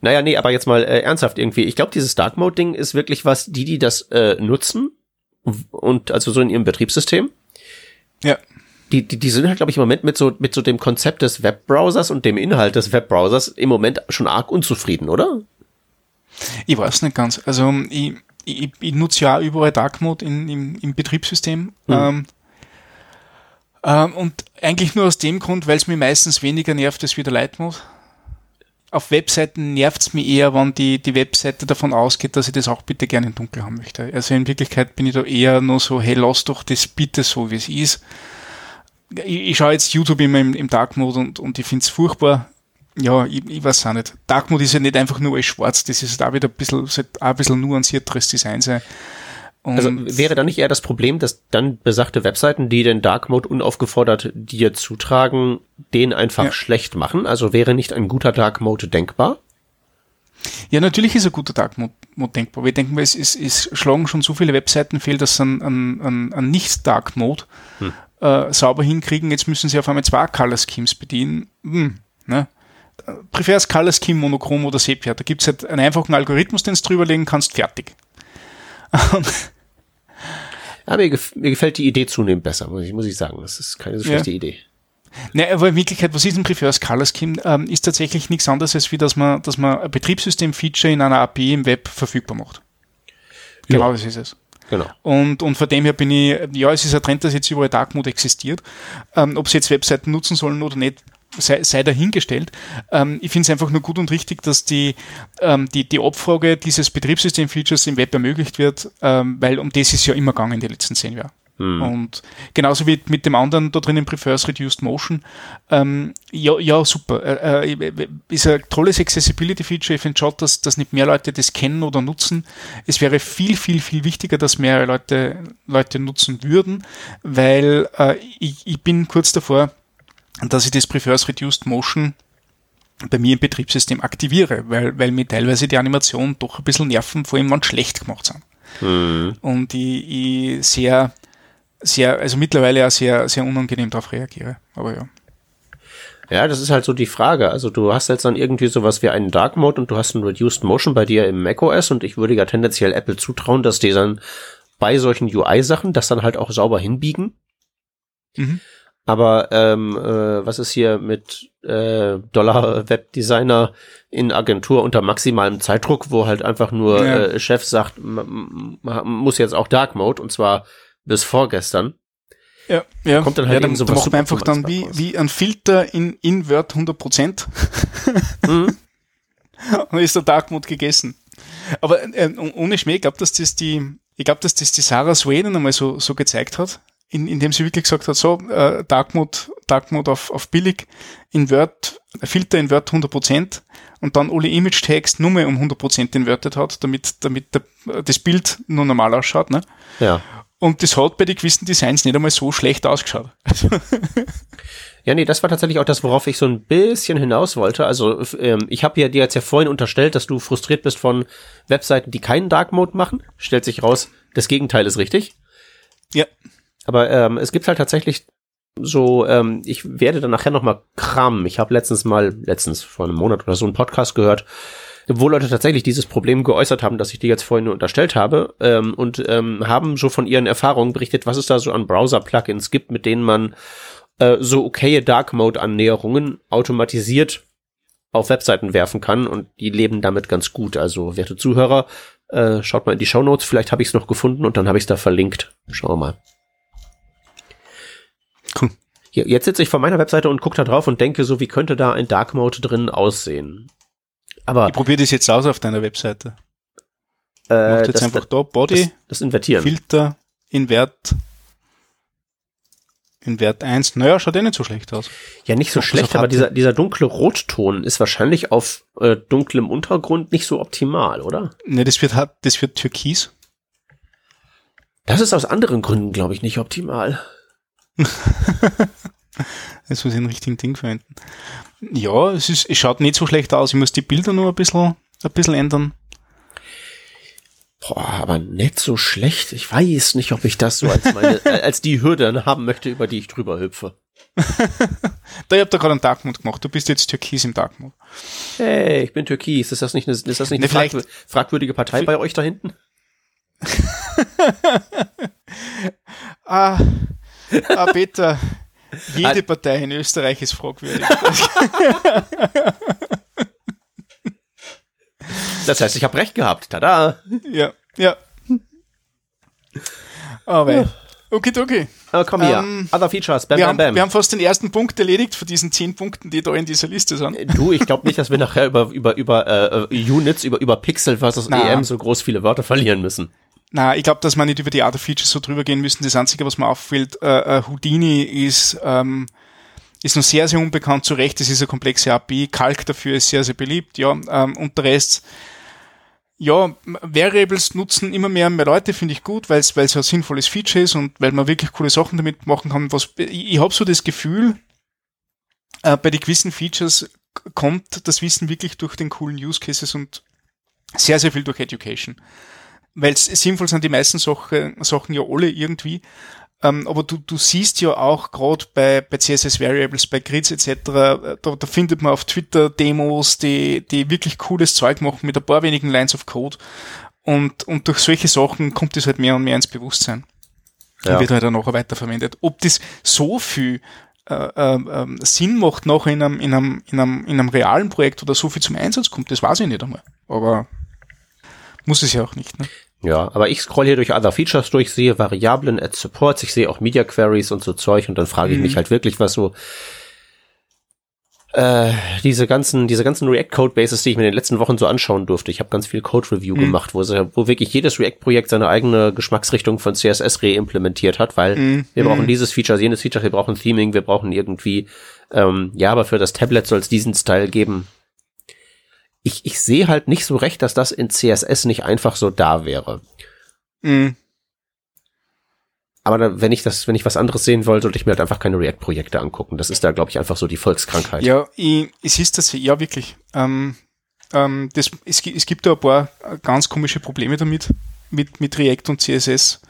Naja, nee, aber jetzt mal äh, ernsthaft irgendwie. Ich glaube, dieses Dark Mode Ding ist wirklich was, die, die das äh, nutzen und also so in ihrem Betriebssystem. Ja. Die, die, die sind halt, glaube ich, im Moment mit so, mit so dem Konzept des Webbrowsers und dem Inhalt des Webbrowsers im Moment schon arg unzufrieden, oder? Ich weiß nicht ganz. Also ich, ich, ich nutze ja überall Dark Mode in, im, im Betriebssystem. Hm. Ähm, ähm, und eigentlich nur aus dem Grund, weil es mir meistens weniger nervt als wie der Light Mode auf Webseiten nervt es mich eher, wenn die, die Webseite davon ausgeht, dass ich das auch bitte gerne in Dunkel haben möchte. Also in Wirklichkeit bin ich da eher nur so, hey, lass doch das bitte so, wie es ist. Ich, ich schaue jetzt YouTube immer im, im Dark Mode und, und ich finde es furchtbar. Ja, ich, ich weiß auch nicht. Dark Mode ist ja nicht einfach nur alles schwarz, das ist da wieder ein bisschen, auch ein bisschen nuancierteres Design sein. Also Und also wäre da nicht eher das Problem, dass dann besagte Webseiten, die den Dark Mode unaufgefordert dir zutragen, den einfach ja. schlecht machen? Also wäre nicht ein guter Dark Mode denkbar? Ja, natürlich ist ein guter Dark Mode, denkbar. Wir denken, es, es, es schlagen schon so viele Webseiten fehl, dass sie an, an, an nicht-Dark Mode hm. äh, sauber hinkriegen. Jetzt müssen sie auf einmal zwei Color Schemes bedienen. Hm, ne? Prefers Color Scheme Monochrom oder Sepia. Da gibt es halt einen einfachen Algorithmus, den du drüberlegen kannst, fertig. ja, mir, gef mir, gefällt die Idee zunehmend besser, muss ich, muss ich sagen. Das ist keine so schlechte ja. Idee. Ne, aber in Wirklichkeit, was ist ein Prefers Color Scheme? Ähm, ist tatsächlich nichts anderes, als wie dass man, dass man ein Betriebssystem-Feature in einer API im Web verfügbar macht. Genau, ja. das ist es. Genau. Und, und von dem her bin ich, ja, es ist ein Trend, dass jetzt überall Dark Mode existiert. Ähm, ob sie jetzt Webseiten nutzen sollen oder nicht, sei, sei dahingestellt. Ähm, ich finde es einfach nur gut und richtig, dass die, ähm, die, die Abfrage dieses Betriebssystem-Features im Web ermöglicht wird, ähm, weil um das ist ja immer gegangen in den letzten zehn Jahren. Hm. Und genauso wie mit dem anderen da drinnen Prefers Reduced Motion. Ähm, ja, ja, super. Äh, äh, ist ein tolles Accessibility-Feature. Ich finde schon, dass, dass nicht mehr Leute das kennen oder nutzen. Es wäre viel, viel, viel wichtiger, dass mehr Leute, Leute nutzen würden, weil äh, ich, ich bin kurz davor, dass ich das Prefers Reduced Motion bei mir im Betriebssystem aktiviere, weil, weil mir teilweise die Animationen doch ein bisschen nerven, vor allem wenn schlecht gemacht sind. Mhm. Und ich, ich sehr, sehr, also mittlerweile auch sehr, sehr unangenehm darauf reagiere. Aber ja. Ja, das ist halt so die Frage. Also du hast jetzt dann irgendwie sowas wie einen Dark Mode und du hast einen Reduced Motion bei dir im macOS und ich würde ja tendenziell Apple zutrauen, dass die dann bei solchen UI-Sachen das dann halt auch sauber hinbiegen. Mhm. Aber ähm, äh, was ist hier mit äh, Dollar Webdesigner in Agentur unter maximalem Zeitdruck, wo halt einfach nur ja. äh, Chef sagt, man muss jetzt auch Dark Mode und zwar bis vorgestern. Ja, ja. Kommt dann halt ja, dann, so da macht man einfach dann wie, wie ein Filter in, in Word 100%. mhm. und ist der Dark Mode gegessen. Aber äh, ohne Schmäh, ich glaube, dass das die, ich glaube, dass das die Sarah Swain einmal so, so gezeigt hat in, in dem sie wirklich gesagt hat, so, äh, Dark Mode, Dark Mode auf, auf billig, in Word, Filter in Word 100% und dann alle Image Tags nur mehr um 100% inverted hat, damit, damit der, das Bild nur normal ausschaut, ne? Ja. Und das hat bei den gewissen Designs nicht einmal so schlecht ausgeschaut. Ja, nee, das war tatsächlich auch das, worauf ich so ein bisschen hinaus wollte. Also ähm, ich habe ja dir jetzt ja vorhin unterstellt, dass du frustriert bist von Webseiten, die keinen Dark Mode machen. Stellt sich raus, Das Gegenteil ist richtig. Ja. Aber ähm, es gibt halt tatsächlich so, ähm, ich werde dann nachher noch mal kramen. Ich habe letztens mal, letztens vor einem Monat oder so einen Podcast gehört, wo Leute tatsächlich dieses Problem geäußert haben, das ich dir jetzt vorhin unterstellt habe, ähm, und ähm, haben so von ihren Erfahrungen berichtet, was es da so an Browser-Plugins gibt, mit denen man äh, so okaye Dark Mode-Annäherungen automatisiert auf Webseiten werfen kann und die leben damit ganz gut. Also, werte Zuhörer, äh, schaut mal in die Show Notes, vielleicht habe ich es noch gefunden und dann habe ich es da verlinkt. Schauen wir mal. Jetzt sitze ich vor meiner Webseite und gucke da drauf und denke so, wie könnte da ein Dark Mode drin aussehen? Aber ich probiere das jetzt aus auf deiner Webseite. Äh, jetzt das, einfach da Body, das, das Invertieren. Filter, Invert, Invert 1. Naja, schaut eh nicht so schlecht aus. Ja, nicht so Mach schlecht, aber dieser, dieser dunkle Rotton ist wahrscheinlich auf äh, dunklem Untergrund nicht so optimal, oder? Ne, das wird, das wird türkis. Das ist aus anderen Gründen, glaube ich, nicht optimal. Jetzt muss ich den richtigen Ding verwenden. Ja, es, ist, es schaut nicht so schlecht aus. Ich muss die Bilder nur ein bisschen, ein bisschen ändern. Boah, aber nicht so schlecht. Ich weiß nicht, ob ich das so als meine, als die Hürde haben möchte, über die ich drüber hüpfe. da, ihr habt da gerade einen Dark Mode gemacht. Du bist jetzt Türkis im Dark Mode. Hey, ich bin Türkis. Ist das nicht eine, ist das nicht eine ne, fragwürdige Partei bei euch da hinten? ah, ah, Peter. Jede Partei in Österreich ist fragwürdig. das heißt, ich habe recht gehabt. Tada! Ja, ja. Aber okay, okay. Aber komm hier. Ähm, Other Features. Bam, wir, bam, haben, bam. wir haben fast den ersten Punkt erledigt von diesen zehn Punkten, die da in dieser Liste sind. Du, ich glaube nicht, dass wir nachher über über über äh, Units, über über Pixel versus Na. EM so groß viele Wörter verlieren müssen. Na, ich glaube, dass man nicht über die Other Features so drüber gehen müssen. Das Einzige, was mir auffällt, äh, äh, Houdini ist, ähm, ist noch sehr, sehr unbekannt. Zu Recht, es ist eine komplexe API. Calc dafür ist sehr, sehr beliebt. Ja, ähm, und der Rest, ja, Variables nutzen immer mehr und mehr Leute, finde ich gut, weil es weil es ein sinnvolles Feature ist und weil man wirklich coole Sachen damit machen kann. Was, ich, ich habe so das Gefühl, äh, bei den gewissen Features kommt das Wissen wirklich durch den coolen Use Cases und sehr, sehr viel durch Education weil es sinnvoll sind die meisten Sache, Sachen ja alle irgendwie. Ähm, aber du, du siehst ja auch gerade bei, bei CSS Variables, bei Grids etc., da, da findet man auf Twitter Demos, die, die wirklich cooles Zeug machen mit ein paar wenigen Lines of Code. Und, und durch solche Sachen kommt es halt mehr und mehr ins Bewusstsein. Ja. Und wird halt auch nachher weiterverwendet. Ob das so viel äh, äh, Sinn macht nachher in einem, in, einem, in, einem, in einem realen Projekt oder so viel zum Einsatz kommt, das weiß ich nicht einmal. Aber muss es ja auch nicht. Ne? Ja, aber ich scroll hier durch Other Features durch, sehe Variablen, Add Supports, ich sehe auch Media Queries und so Zeug und dann frage ich mhm. mich halt wirklich, was so äh, diese ganzen, diese ganzen React-Code-Bases, die ich mir in den letzten Wochen so anschauen durfte. Ich habe ganz viel Code-Review mhm. gemacht, wo, wo wirklich jedes React-Projekt seine eigene Geschmacksrichtung von CSS reimplementiert hat, weil mhm. wir brauchen mhm. dieses Feature, jenes Feature, wir brauchen Theming, wir brauchen irgendwie, ähm, ja, aber für das Tablet soll es diesen Style geben ich, ich sehe halt nicht so recht, dass das in CSS nicht einfach so da wäre. Mhm. Aber da, wenn ich das, wenn ich was anderes sehen wollte, sollte ich mir halt einfach keine React-Projekte angucken. Das ist da, glaube ich, einfach so die Volkskrankheit. Ja, ich, es ist das, ja wirklich. Ähm, ähm, das, es, es gibt da ein paar ganz komische Probleme damit, mit, mit React und CSS.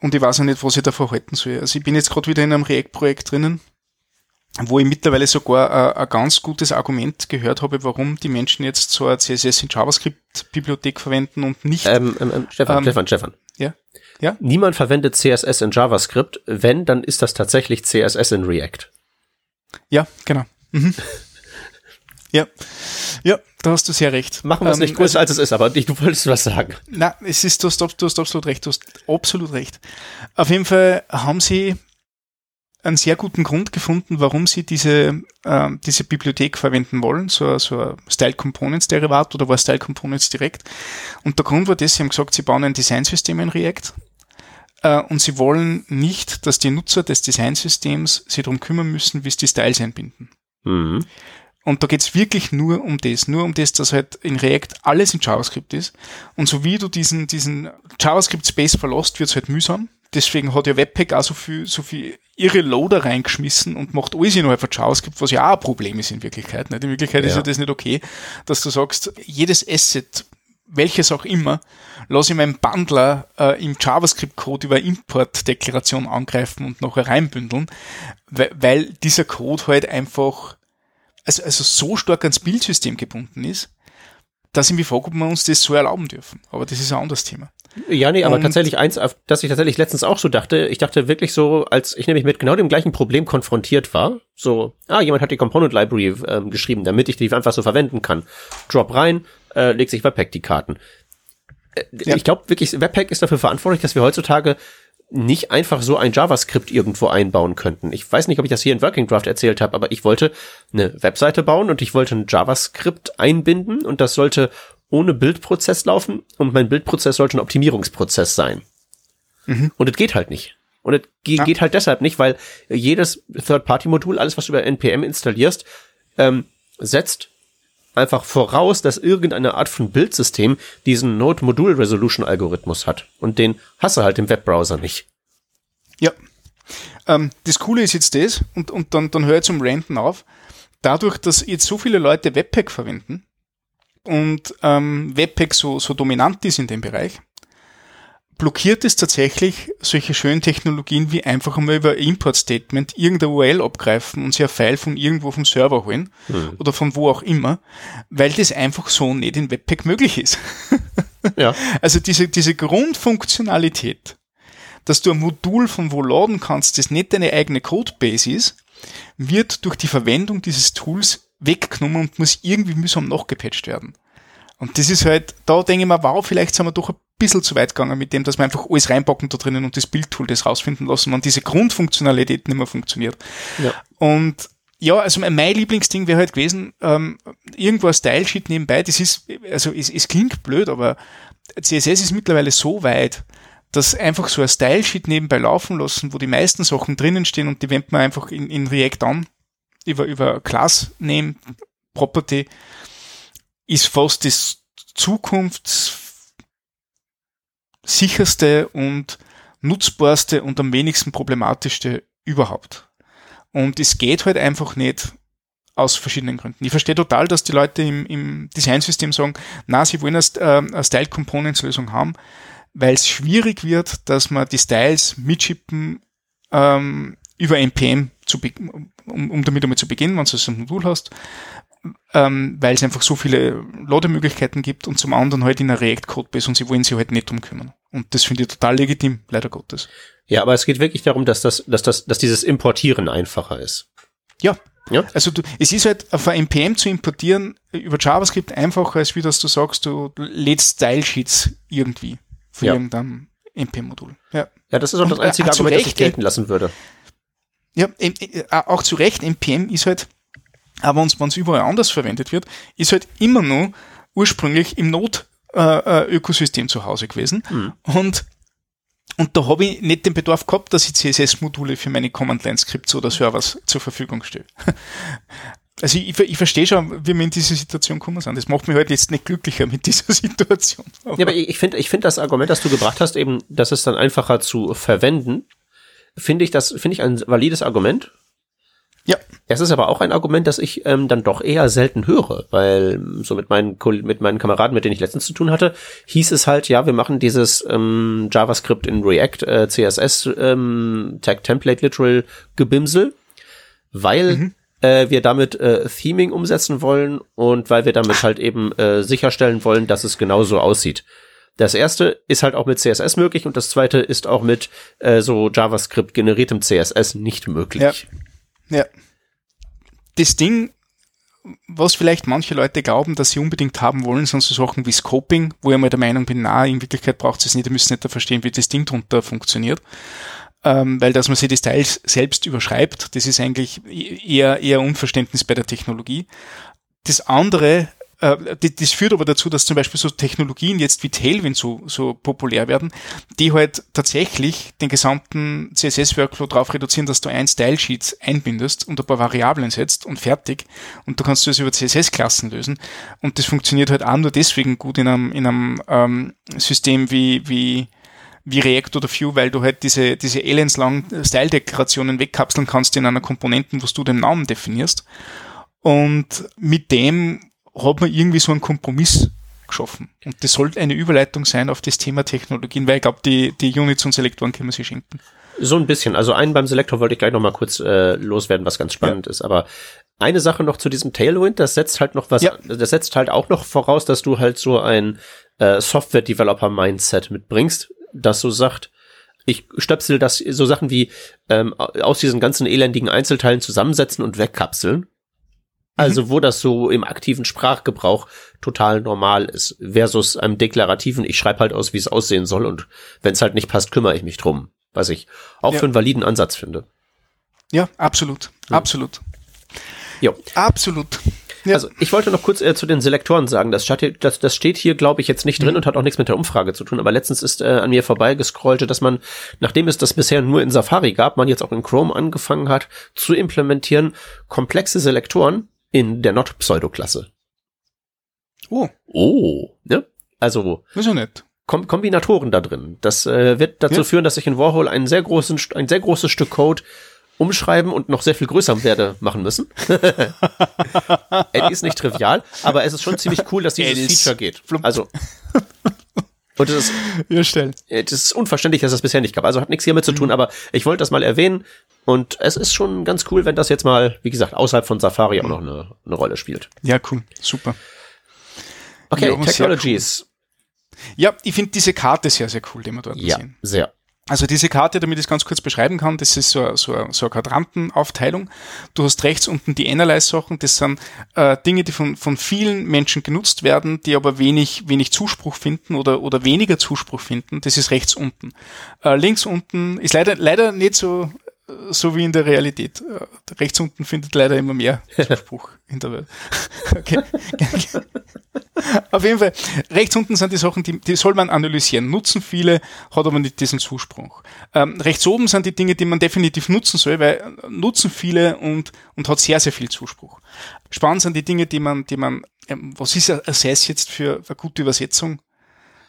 Und ich weiß auch nicht, was ich davon halten soll. Also ich bin jetzt gerade wieder in einem React-Projekt drinnen wo ich mittlerweile sogar äh, ein ganz gutes Argument gehört habe, warum die Menschen jetzt so eine CSS in JavaScript-Bibliothek verwenden und nicht. Ähm, ähm, ähm, Stefan, ähm, Stefan, Stefan. Ja? Ja? Niemand verwendet CSS in JavaScript. Wenn, dann ist das tatsächlich CSS in React. Ja, genau. Mhm. ja. Ja, da hast du sehr recht. Machen wir es ähm, nicht größer, also, als es ist, aber nicht, du wolltest was sagen. Na, es ist, du hast, du hast absolut recht, du hast absolut recht. Auf jeden Fall haben sie einen sehr guten Grund gefunden, warum sie diese, äh, diese Bibliothek verwenden wollen, so, so ein Style Components Derivat oder war Style Components direkt. Und der Grund war das, sie haben gesagt, sie bauen ein Designsystem in React äh, und sie wollen nicht, dass die Nutzer des Designsystems sich darum kümmern müssen, wie sie die Styles einbinden. Mhm. Und da geht's wirklich nur um das, nur um das, dass halt in React alles in JavaScript ist. Und so wie du diesen, diesen JavaScript-Space verlässt, wird's halt mühsam. Deswegen hat ja Webpack auch so viel, so viel ihre Loader reingeschmissen und macht alles innerhalb von JavaScript, was ja auch ein Problem ist in Wirklichkeit. Nicht? In Wirklichkeit ja. ist ja das nicht okay, dass du sagst, jedes Asset welches auch immer, lasse ich meinen Bundler äh, im JavaScript-Code über Import-Deklaration angreifen und noch reinbündeln, weil, weil dieser Code halt einfach also, also so stark ans Bildsystem gebunden ist, dass ich mich frage, ob wir uns das so erlauben dürfen. Aber das ist ein anderes Thema. Ja, nee, aber und tatsächlich eins, dass ich tatsächlich letztens auch so dachte, ich dachte wirklich so, als ich nämlich mit genau dem gleichen Problem konfrontiert war, so, ah, jemand hat die Component Library ähm, geschrieben, damit ich die einfach so verwenden kann. Drop rein, äh, legt sich Webpack die Karten. Äh, ja. Ich glaube wirklich, Webpack ist dafür verantwortlich, dass wir heutzutage nicht einfach so ein JavaScript irgendwo einbauen könnten. Ich weiß nicht, ob ich das hier in Working Draft erzählt habe, aber ich wollte eine Webseite bauen und ich wollte ein JavaScript einbinden und das sollte ohne Bildprozess laufen und mein Bildprozess sollte ein Optimierungsprozess sein. Mhm. Und es geht halt nicht. Und es ja. geht halt deshalb nicht, weil jedes Third-Party-Modul, alles was du über NPM installierst, ähm, setzt einfach voraus, dass irgendeine Art von Bildsystem diesen Node-Modul-Resolution-Algorithmus hat. Und den hast du halt im Webbrowser nicht. Ja. Ähm, das Coole ist jetzt das, und, und dann, dann höre ich zum Renten auf, dadurch, dass jetzt so viele Leute Webpack verwenden und ähm, Webpack so, so dominant ist in dem Bereich, blockiert es tatsächlich solche schönen Technologien wie einfach einmal über Import-Statement irgendeine URL abgreifen und sich ein File von irgendwo vom Server holen hm. oder von wo auch immer, weil das einfach so nicht in Webpack möglich ist. ja. Also diese, diese Grundfunktionalität, dass du ein Modul von wo laden kannst, das nicht deine eigene Codebase ist, wird durch die Verwendung dieses Tools weggenommen und muss irgendwie mühsam nachgepatcht werden. Und das ist halt, da denke ich mir, wow, vielleicht sind wir doch ein bisschen zu weit gegangen mit dem, dass wir einfach alles reinpacken da drinnen und das Bildtool das rausfinden lassen, wenn diese Grundfunktionalität nicht mehr funktioniert. Ja. Und ja, also mein Lieblingsding wäre halt gewesen, ähm, irgendwo ein Style-Sheet nebenbei, das ist, also es, es klingt blöd, aber CSS ist mittlerweile so weit, dass einfach so ein Style-Sheet nebenbei laufen lassen, wo die meisten Sachen drinnen stehen und die wendet man einfach in, in React an, über, über Class Name Property, ist fast das zukunftssicherste und nutzbarste und am wenigsten problematischste überhaupt. Und es geht halt einfach nicht aus verschiedenen Gründen. Ich verstehe total, dass die Leute im, im Designsystem sagen, na, sie wollen eine, äh, eine Style Components Lösung haben, weil es schwierig wird, dass man die Styles mitschippen ähm, über NPM zu um, um damit einmal zu beginnen, wenn du so ein Modul hast, ähm, weil es einfach so viele Lademöglichkeiten gibt und zum anderen halt in einer React-Codebase und sie wollen sich halt nicht drum kümmern. Und das finde ich total legitim, leider Gottes. Ja, aber es geht wirklich darum, dass das, dass das, dass dieses Importieren einfacher ist. Ja. Ja. Also du, es ist halt auf ein NPM zu importieren über JavaScript einfacher, als wie dass du sagst, du lädst Style-Sheets irgendwie von ja. irgendeinem NPM-Modul. Ja. ja, das ist auch das äh, einzige Argument, das ich gelten lassen würde. Ja, äh, auch zu Recht, NPM ist halt aber wenn es überall anders verwendet wird, ist halt immer nur ursprünglich im Node-Ökosystem äh, zu Hause gewesen. Mhm. Und, und da habe ich nicht den Bedarf gehabt, dass ich CSS-Module für meine Command-Line-Skripts oder Servers zur Verfügung stelle. Also ich, ich verstehe schon, wie wir in diese Situation gekommen sind. Das macht mich halt jetzt nicht glücklicher mit dieser Situation. Aber ja, aber ich finde ich finde das Argument, das du gebracht hast, eben, dass es dann einfacher zu verwenden, finde ich das, finde ich ein valides Argument. Ja. Es ist aber auch ein Argument, das ich ähm, dann doch eher selten höre, weil so mit meinen mit meinen Kameraden, mit denen ich letztens zu tun hatte, hieß es halt, ja, wir machen dieses ähm, JavaScript in React, äh, CSS, ähm, Tag Template Literal Gebimsel, weil mhm. äh, wir damit äh, Theming umsetzen wollen und weil wir damit halt eben äh, sicherstellen wollen, dass es genauso aussieht. Das erste ist halt auch mit CSS möglich und das zweite ist auch mit äh, so JavaScript generiertem CSS nicht möglich. Ja. Ja. Das Ding, was vielleicht manche Leute glauben, dass sie unbedingt haben wollen, sind so Sachen wie Scoping, wo ich mal der Meinung bin, na, in Wirklichkeit braucht es nicht, ihr müsst nicht verstehen, wie das Ding drunter funktioniert. Ähm, weil dass man sich die Styles selbst überschreibt, das ist eigentlich eher, eher Unverständnis bei der Technologie. Das andere, das führt aber dazu, dass zum Beispiel so Technologien jetzt wie Tailwind so, so populär werden, die halt tatsächlich den gesamten CSS-Workflow darauf reduzieren, dass du ein Style-Sheet einbindest und ein paar Variablen setzt und fertig. Und du kannst das über CSS-Klassen lösen. Und das funktioniert halt auch nur deswegen gut in einem, in einem ähm, System wie, wie, wie React oder Vue, weil du halt diese, diese elendslangen Style-Deklarationen wegkapseln kannst in einer Komponenten, wo du den Namen definierst. Und mit dem hat man irgendwie so einen Kompromiss geschaffen. Und das sollte eine Überleitung sein auf das Thema Technologien, weil ich glaube, die, die Units und Selektoren können wir sie schenken. So ein bisschen. Also einen beim Selektor wollte ich gleich noch mal kurz äh, loswerden, was ganz spannend ja. ist. Aber eine Sache noch zu diesem Tailwind, das setzt halt noch was, ja. das setzt halt auch noch voraus, dass du halt so ein äh, Software-Developer-Mindset mitbringst, das so sagt, ich stöpsel das so Sachen wie ähm, aus diesen ganzen elendigen Einzelteilen zusammensetzen und wegkapseln. Also mhm. wo das so im aktiven Sprachgebrauch total normal ist, versus einem deklarativen, ich schreibe halt aus, wie es aussehen soll und wenn es halt nicht passt, kümmere ich mich drum. Was ich auch ja. für einen validen Ansatz finde. Ja, absolut. Mhm. Absolut. Jo. Absolut. Ja. Also ich wollte noch kurz äh, zu den Selektoren sagen. Das, steht, das, das steht hier, glaube ich, jetzt nicht drin mhm. und hat auch nichts mit der Umfrage zu tun. Aber letztens ist äh, an mir vorbeigescrollt, dass man, nachdem es das bisher nur in Safari gab, man jetzt auch in Chrome angefangen hat zu implementieren, komplexe Selektoren in der Not-Pseudo-Klasse. Oh. Oh. Ne? Also. Ist ja nett. Kom Kombinatoren da drin. Das äh, wird dazu ja. führen, dass ich in Warhol einen sehr großen, ein sehr großes Stück Code umschreiben und noch sehr viel größer werde machen müssen. Eddie ist nicht trivial, aber es ist schon ziemlich cool, dass dieses Feature geht. Also und es ist, ja, es ist unverständlich, dass es das bisher nicht gab. Also hat nichts hiermit zu tun, mhm. aber ich wollte das mal erwähnen. Und es ist schon ganz cool, wenn das jetzt mal, wie gesagt, außerhalb von Safari auch noch eine, eine Rolle spielt. Ja, cool. Super. Okay, ja, Technologies. Cool. Ja, ich finde diese Karte sehr, sehr cool, die wir dort ja, sehen. sehr. Also diese Karte, damit ich es ganz kurz beschreiben kann, das ist so, so, so eine Quadrantenaufteilung. Du hast rechts unten die Analyze-Sachen, das sind äh, Dinge, die von, von vielen Menschen genutzt werden, die aber wenig, wenig Zuspruch finden oder, oder weniger Zuspruch finden. Das ist rechts unten. Äh, links unten ist leider, leider nicht so so wie in der Realität. Äh, rechts unten findet leider immer mehr Zuspruch in der Welt. Okay. Auf jeden Fall, rechts unten sind die Sachen, die, die soll man analysieren. Nutzen viele, hat aber nicht diesen Zuspruch. Ähm, rechts oben sind die Dinge, die man definitiv nutzen soll, weil nutzen viele und, und hat sehr, sehr viel Zuspruch. Spannend sind die Dinge, die man, die man, ähm, was ist Assess jetzt für eine gute Übersetzung?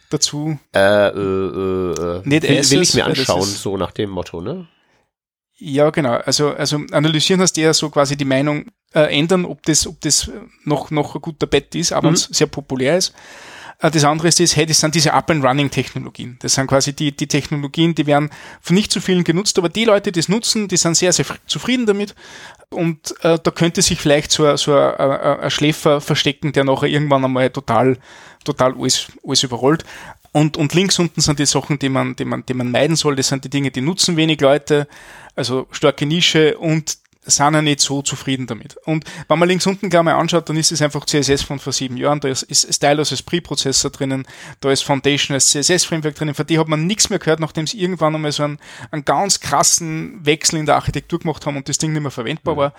dazu? Äh, äh, äh, Nicht will, will ich mir anschauen, so nach dem Motto, ne? Ja, genau. Also, also analysieren heißt eher so quasi die Meinung äh, ändern, ob das, ob das noch, noch ein guter Bett ist, aber mhm. sehr populär ist. Äh, das andere ist, das, hey, das sind diese Up-and-Running-Technologien. Das sind quasi die, die Technologien, die werden von nicht zu so vielen genutzt, aber die Leute, die es nutzen, die sind sehr, sehr zufrieden damit. Und äh, da könnte sich vielleicht so, so ein, ein, ein Schläfer verstecken, der nachher irgendwann einmal total, total alles, alles überrollt. Und, und links unten sind die Sachen, die man, die man, die man meiden soll. Das sind die Dinge, die nutzen wenig Leute, also starke Nische und sind ja nicht so zufrieden damit. Und wenn man links unten gleich mal anschaut, dann ist es einfach CSS von vor sieben Jahren, da ist, ist Stylus als Pre-Prozessor drinnen, da ist Foundation als CSS-Framework drinnen, von die hat man nichts mehr gehört, nachdem sie irgendwann einmal so einen, einen ganz krassen Wechsel in der Architektur gemacht haben und das Ding nicht mehr verwendbar mhm. war.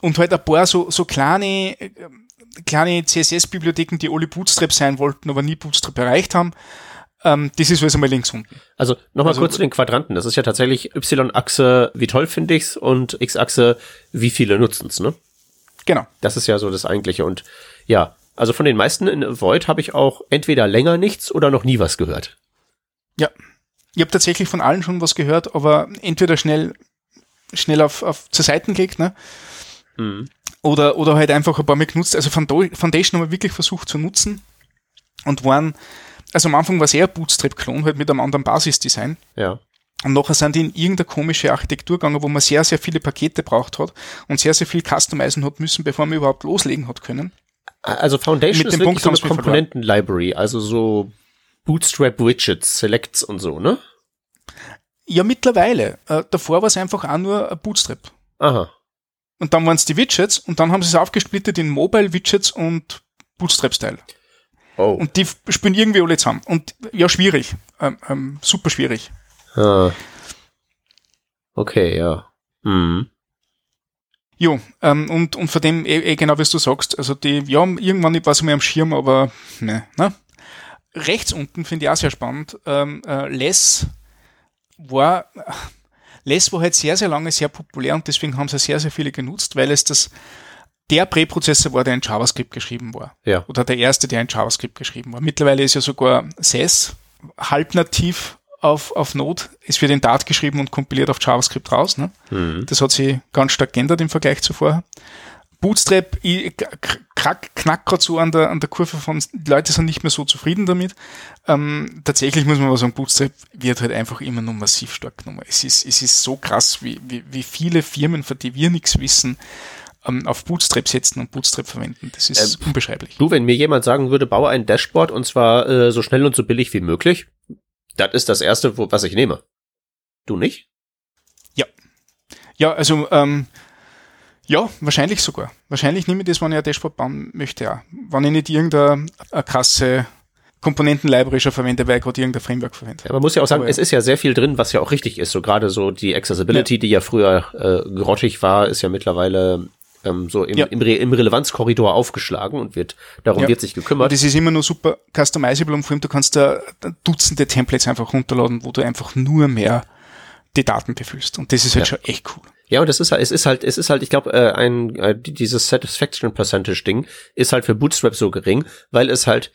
Und halt ein paar so, so kleine, kleine CSS-Bibliotheken, die alle Bootstrap sein wollten, aber nie Bootstrap erreicht haben. Ähm, das ist also mal links unten. Also nochmal also, kurz zu den Quadranten. Das ist ja tatsächlich Y-Achse, wie toll finde ich's, und X-Achse, wie viele nutzen's, ne? Genau. Das ist ja so das Eigentliche. Und ja, also von den meisten in Void habe ich auch entweder länger nichts oder noch nie was gehört. Ja. Ich habe tatsächlich von allen schon was gehört, aber entweder schnell, schnell auf, auf zur Seiten gelegt, ne? Mhm. Oder, oder halt einfach ein paar Mal genutzt. Also Foundation haben wir wirklich versucht zu nutzen und waren, also am Anfang war es eher Bootstrap-Klon, halt mit einem anderen Basisdesign. Ja. Und nachher sind die in irgendeine komische Architektur gegangen, wo man sehr, sehr viele Pakete braucht hat und sehr, sehr viel customizen hat müssen, bevor man überhaupt loslegen hat können. Also Foundation mit ist dem Punkt so eine Komponenten-Library, also so Bootstrap-Widgets, Selects und so, ne? Ja, mittlerweile. Äh, davor war es einfach auch nur Bootstrap. Aha. Und dann waren es die Widgets und dann haben sie es aufgesplittet in Mobile Widgets und Bootstrap-Style. Oh. Und die spielen irgendwie alle zusammen. Und ja, schwierig. Ähm, ähm, super schwierig. Ah. Okay, ja. Mhm. Jo, ähm, und, und von dem, eh, eh genau wie du sagst, also die, ja, irgendwann nicht was mehr am Schirm, aber ne, ne? Rechts unten finde ich auch sehr spannend. Ähm, äh, Less war, Less war halt sehr, sehr lange sehr populär und deswegen haben sie sehr, sehr viele genutzt, weil es das der Präprozessor war, der in JavaScript geschrieben war. Ja. Oder der erste, der in JavaScript geschrieben war. Mittlerweile ist ja sogar SES halbnativ auf, auf Node, ist für den Dart geschrieben und kompiliert auf JavaScript raus. Ne? Mhm. Das hat sich ganz stark geändert im Vergleich zu vorher. Bootstrap ich, krack, knackt gerade so an der, an der Kurve von, die Leute sind nicht mehr so zufrieden damit. Ähm, tatsächlich muss man aber sagen, Bootstrap wird halt einfach immer nur massiv stark genommen. Es ist, es ist so krass, wie, wie, wie viele Firmen, von denen wir nichts wissen, ähm, auf Bootstrap setzen und Bootstrap verwenden. Das ist ähm, unbeschreiblich. Du, wenn mir jemand sagen würde, baue ein Dashboard und zwar äh, so schnell und so billig wie möglich, das ist das erste, wo, was ich nehme. Du nicht? Ja. Ja, also ähm, ja, wahrscheinlich sogar. Wahrscheinlich nehme ich das, wenn ich ein Dashboard bauen möchte, ja. Wenn ich nicht irgendeine krasse Komponenten-Library schon verwende, weil ich gerade irgendein Framework verwende. Ja, man muss ja auch sagen, Aber es ist ja sehr viel drin, was ja auch richtig ist. So gerade so die Accessibility, ja. die ja früher äh, grottig war, ist ja mittlerweile ähm, so im, ja. im, Re im Relevanzkorridor aufgeschlagen und wird darum ja. wird sich gekümmert. Und das ist immer nur super customizable und vor allem du kannst da Dutzende Templates einfach runterladen, wo du einfach nur mehr die Daten befüllst. Und das ist halt ja. schon echt cool. Ja, und das ist halt, es ist halt, es ist halt, ich glaube, äh, ein äh, dieses Satisfaction Percentage Ding ist halt für Bootstrap so gering, weil es halt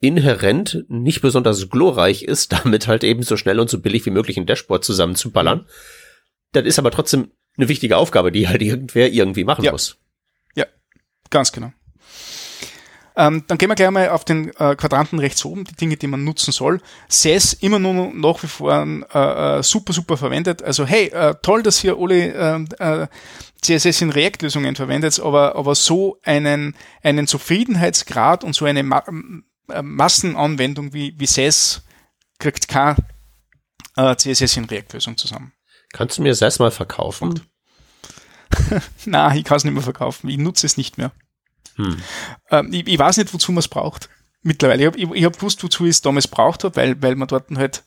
inhärent nicht besonders glorreich ist, damit halt eben so schnell und so billig wie möglich ein Dashboard zusammenzuballern. Mhm. Das ist aber trotzdem eine wichtige Aufgabe, die halt irgendwer irgendwie machen ja. muss. Ja, ganz genau. Ähm, dann gehen wir gleich mal auf den äh, Quadranten rechts oben, die Dinge, die man nutzen soll. SES immer nur nach wie vor äh, äh, super, super verwendet. Also hey, äh, toll, dass ihr alle äh, äh CSS in React-Lösungen verwendet, aber, aber so einen, einen Zufriedenheitsgrad und so eine Ma äh, Massenanwendung wie, wie SES kriegt kein äh, CSS in React-Lösung zusammen. Kannst du mir SES mal verkaufen? Na, ich kann es nicht mehr verkaufen. Ich nutze es nicht mehr. Hm. Ähm, ich, ich, weiß nicht, wozu man es braucht. Mittlerweile. Ich habe ich, ich hab gewusst, wozu ich es damals braucht habe, weil, weil man dort halt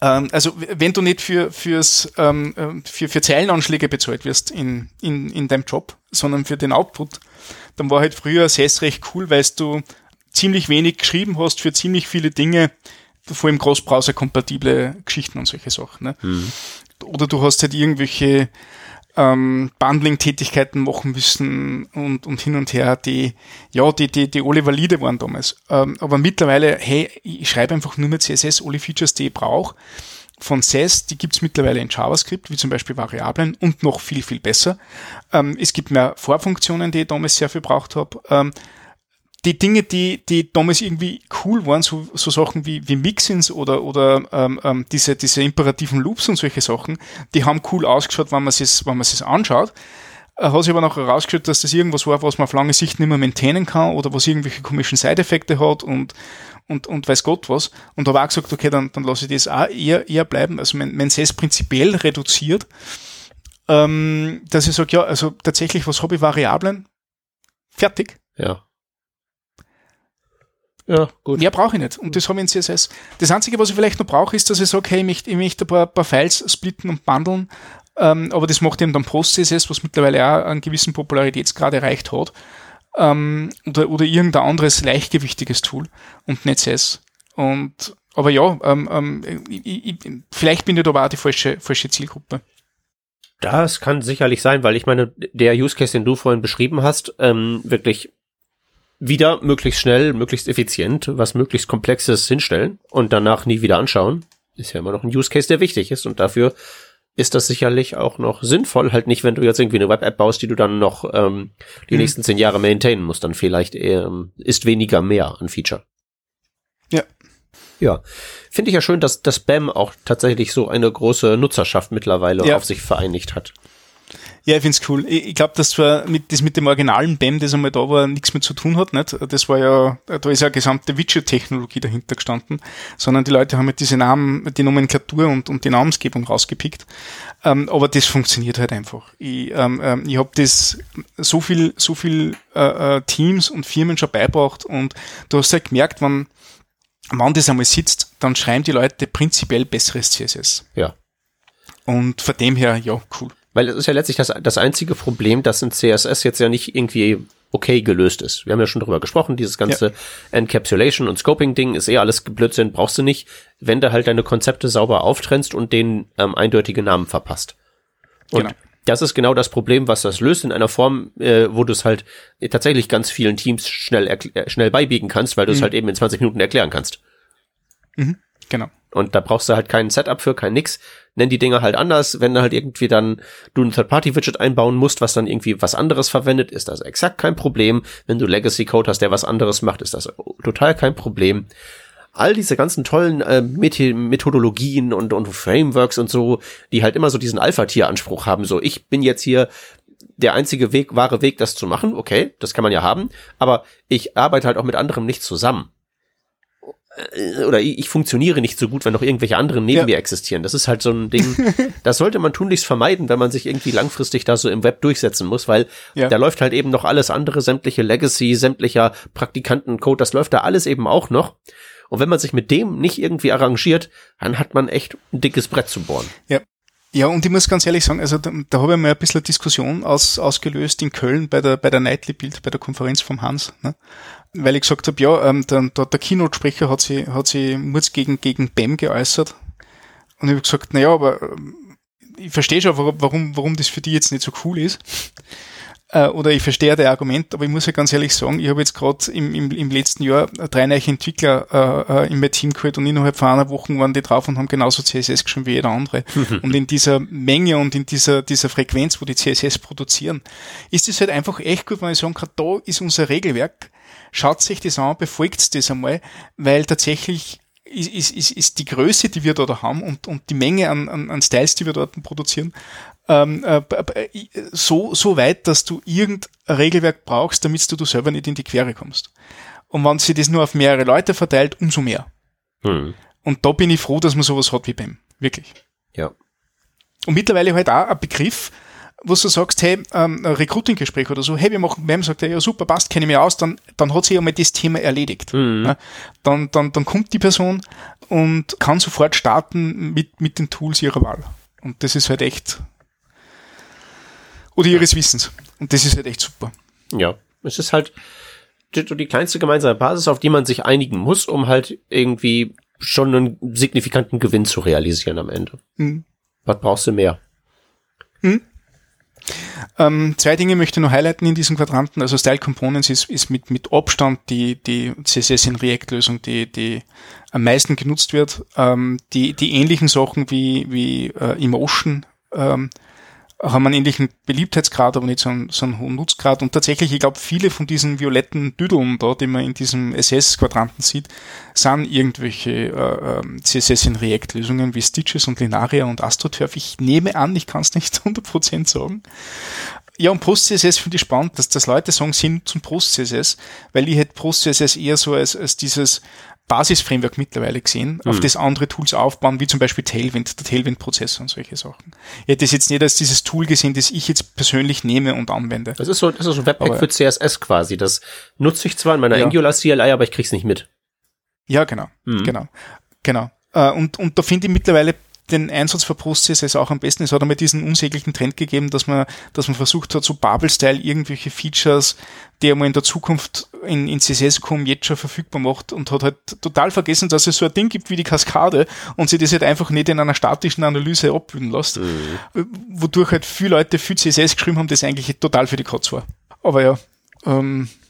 ähm, also wenn du nicht für, fürs, ähm, ähm, für, für Zeilenanschläge bezahlt wirst in, in, in deinem Job, sondern für den Output, dann war halt früher SES recht cool, weil du ziemlich wenig geschrieben hast für ziemlich viele Dinge, vor allem Cross-Browser-kompatible Geschichten und solche Sachen. Ne? Mhm. Oder du hast halt irgendwelche ähm, Bundling-Tätigkeiten machen müssen und, und hin und her, die, ja, die, die, die alle valide waren damals. Ähm, aber mittlerweile, hey, ich schreibe einfach nur mehr CSS, alle Features, die ich brauche. Von SES, die gibt's mittlerweile in JavaScript, wie zum Beispiel Variablen und noch viel, viel besser. Ähm, es gibt mehr Vorfunktionen, die ich damals sehr viel braucht habe. Ähm, die Dinge, die, die damals irgendwie cool waren, so, so Sachen wie, wie Mixins oder, oder ähm, ähm, diese, diese imperativen Loops und solche Sachen, die haben cool ausgeschaut, wenn man es wenn man es anschaut. Äh, hat sich aber noch herausgestellt, dass das irgendwas war, was man auf lange Sicht nicht mehr maintainen kann oder was irgendwelche komischen Side-Effekte hat und, und, und weiß Gott was. Und war auch gesagt, okay, dann, dann lasse ich das auch eher, eher bleiben. Also wenn, wenn es prinzipiell reduziert, ähm, dass ich sage, ja, also tatsächlich, was habe ich Variablen? Fertig. Ja. Ja, gut. Mehr brauche ich nicht. Und das habe ich in CSS. Das Einzige, was ich vielleicht noch brauche, ist, dass ich sage, hey, ich möchte, ich möchte ein paar, paar Files splitten und bundeln. Ähm, aber das macht eben dann Post-CSS, was mittlerweile auch einen gewissen Popularitätsgrad erreicht hat. Ähm, oder, oder irgendein anderes leichtgewichtiges Tool und nicht CSS. Und, aber ja, ähm, ähm, ich, ich, vielleicht bin ich da aber auch die falsche, falsche Zielgruppe. Das kann sicherlich sein, weil ich meine, der Use Case, den du vorhin beschrieben hast, ähm, wirklich wieder möglichst schnell, möglichst effizient, was möglichst komplexes hinstellen und danach nie wieder anschauen, ist ja immer noch ein Use Case, der wichtig ist und dafür ist das sicherlich auch noch sinnvoll, halt nicht, wenn du jetzt irgendwie eine Web-App baust, die du dann noch ähm, die mhm. nächsten zehn Jahre maintainen musst, dann vielleicht ähm, ist weniger mehr an Feature. Ja. Ja, finde ich ja schön, dass das BAM auch tatsächlich so eine große Nutzerschaft mittlerweile ja. auf sich vereinigt hat. Ja, ich find's cool. Ich, ich glaube, dass zwar mit, das mit dem originalen BAM, das einmal da war, nichts mehr zu tun hat. Nicht? Das war ja, da ist ja gesamte Widget-Technologie dahinter gestanden, sondern die Leute haben mit diese Namen, die Nomenklatur und, und die Namensgebung rausgepickt. Ähm, aber das funktioniert halt einfach. Ich, ähm, ähm, ich habe das so viel, so viel äh, äh, Teams und Firmen schon beibracht und du hast halt gemerkt, wenn, wenn das einmal sitzt, dann schreiben die Leute prinzipiell besseres CSS. Ja. Und von dem her, ja, cool. Weil es ist ja letztlich das, das einzige Problem, dass in CSS jetzt ja nicht irgendwie okay gelöst ist. Wir haben ja schon drüber gesprochen, dieses ganze ja. Encapsulation und Scoping-Ding ist eh alles Blödsinn, brauchst du nicht, wenn du halt deine Konzepte sauber auftrennst und denen ähm, eindeutige Namen verpasst. Und genau. das ist genau das Problem, was das löst in einer Form, äh, wo du es halt tatsächlich ganz vielen Teams schnell, äh, schnell beibiegen kannst, weil du es mhm. halt eben in 20 Minuten erklären kannst. Mhm. Genau. Und da brauchst du halt kein Setup für, kein nix. Nenn die Dinger halt anders. Wenn du halt irgendwie dann du ein Third-Party-Widget einbauen musst, was dann irgendwie was anderes verwendet, ist das exakt kein Problem. Wenn du Legacy-Code hast, der was anderes macht, ist das total kein Problem. All diese ganzen tollen äh, Methodologien und, und Frameworks und so, die halt immer so diesen Alpha-Tier-Anspruch haben. So, ich bin jetzt hier der einzige Weg, wahre Weg, das zu machen. Okay, das kann man ja haben. Aber ich arbeite halt auch mit anderem nicht zusammen. Äh, oder ich funktioniere nicht so gut, wenn noch irgendwelche anderen neben ja. mir existieren. Das ist halt so ein Ding, das sollte man tunlichst vermeiden, wenn man sich irgendwie langfristig da so im Web durchsetzen muss, weil ja. da läuft halt eben noch alles andere, sämtliche Legacy, sämtlicher Praktikantencode, das läuft da alles eben auch noch. Und wenn man sich mit dem nicht irgendwie arrangiert, dann hat man echt ein dickes Brett zu bohren. Ja, ja, und ich muss ganz ehrlich sagen, also da, da habe ich mal ein bisschen Diskussion aus, ausgelöst in Köln bei der, bei der Nightly Bild, bei der Konferenz vom Hans, ne? weil ich gesagt habe, ja, ähm, der, der, der Keynote-Sprecher hat sie, hat sie Murz gegen, gegen BAM geäußert. Und ich habe gesagt, naja, aber ähm, ich verstehe schon, warum, warum das für die jetzt nicht so cool ist. Äh, oder ich verstehe der Argument, aber ich muss ja ganz ehrlich sagen, ich habe jetzt gerade im, im, im letzten Jahr drei neue Entwickler äh, äh, in mein Team geholt und innerhalb von einer Woche waren die drauf und haben genauso CSS geschrieben wie jeder andere. und in dieser Menge und in dieser, dieser Frequenz, wo die CSS produzieren, ist es halt einfach echt gut, wenn ich sagen kann, da ist unser Regelwerk, schaut sich das an, befolgt das einmal, weil tatsächlich ist, ist, ist, ist die Größe, die wir dort haben und, und die Menge an, an, an Styles, die wir dort produzieren, ähm, äh, so, so weit, dass du irgendein Regelwerk brauchst, damit du, du selber nicht in die Quere kommst. Und wenn sie das nur auf mehrere Leute verteilt, umso mehr. Hm. Und da bin ich froh, dass man sowas hat wie BEM. Wirklich. Ja. Und mittlerweile halt auch ein Begriff, wo du sagst, hey, ähm, ein Recruiting-Gespräch oder so, hey, wir machen BEM, sagt er, ja super, passt, kenne ich mich aus, dann, dann hat sich ja mal das Thema erledigt. Mhm. Ja, dann, dann, dann kommt die Person und kann sofort starten mit, mit den Tools ihrer Wahl. Und das ist halt echt, oder ihres Wissens. Und das ist halt echt super. Ja, es ist halt die, die kleinste gemeinsame Basis, auf die man sich einigen muss, um halt irgendwie schon einen signifikanten Gewinn zu realisieren am Ende. Mhm. Was brauchst du mehr? Mhm. Ähm, zwei Dinge möchte ich noch highlighten in diesem Quadranten. Also Style Components ist, ist mit, mit Abstand die, die CSS in React-Lösung, die, die am meisten genutzt wird. Ähm, die, die ähnlichen Sachen wie, wie äh, Emotion ähm, haben einen ähnlichen Beliebtheitsgrad, aber nicht so einen, so einen hohen Nutzgrad. Und tatsächlich, ich glaube, viele von diesen violetten Düdeln da, die man in diesem SS-Quadranten sieht, sind irgendwelche äh, ähm, CSS in React-Lösungen wie Stitches und Linaria und AstroTurf. Ich nehme an, ich kann es nicht 100% sagen. Ja, und Post-CSS finde ich spannend, dass das Leute sagen, sind zum Post-CSS, weil ich hätte Post-CSS eher so als, als dieses Basisframework mittlerweile gesehen, mhm. auf das andere Tools aufbauen, wie zum Beispiel Tailwind, der Tailwind-Prozessor und solche Sachen. Ich hätte das jetzt nicht als dieses Tool gesehen, das ich jetzt persönlich nehme und anwende. Das ist so, das ist so ein Webpack aber, für CSS quasi. Das nutze ich zwar in meiner ja. Angular CLI, aber ich krieg's nicht mit. Ja, genau, mhm. genau, genau. Äh, und, und da finde ich mittlerweile den Einsatz für Post-CSS auch am besten. Es hat einmal diesen unsäglichen Trend gegeben, dass man, dass man versucht hat, so Babel-Style irgendwelche Features, die man in der Zukunft in, in CSS kommen, jetzt schon verfügbar macht und hat halt total vergessen, dass es so ein Ding gibt wie die Kaskade und sie das halt einfach nicht in einer statischen Analyse abbilden lässt. Mhm. Wodurch halt viele Leute viel CSS geschrieben haben, das eigentlich total für die Katz war. Aber ja, ähm, äh,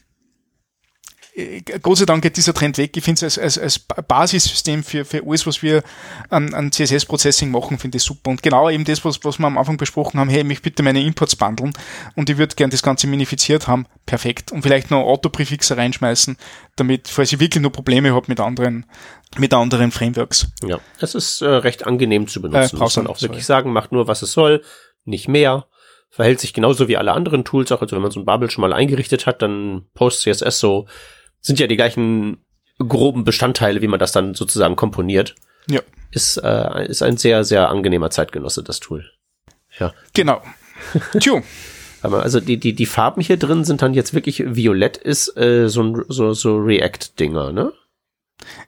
Gott sei Dank geht dieser Trend weg. Ich finde es als, als, als Basissystem für, für alles, was wir an, an CSS-Processing machen, finde ich super. Und genau eben das, was, was wir am Anfang besprochen haben, hey, mich bitte meine Imports bundeln und ich würde gern das Ganze minifiziert haben, perfekt. Und vielleicht noch Autoprefixer reinschmeißen, damit, falls ich wirklich nur Probleme habe mit anderen, mit anderen Frameworks. Ja, es ist äh, recht angenehm zu benutzen, äh, muss man auch wirklich sagen, macht nur, was es soll, nicht mehr verhält sich genauso wie alle anderen Tools auch. Also wenn man so ein Bubble schon mal eingerichtet hat, dann Post CSS so sind ja die gleichen groben Bestandteile, wie man das dann sozusagen komponiert. Ja. Ist, äh, ist ein sehr, sehr angenehmer Zeitgenosse, das Tool. Ja. Genau. Aber also die, die, die Farben hier drin sind dann jetzt wirklich violett ist äh, so, ein, so, so React-Dinger, ne?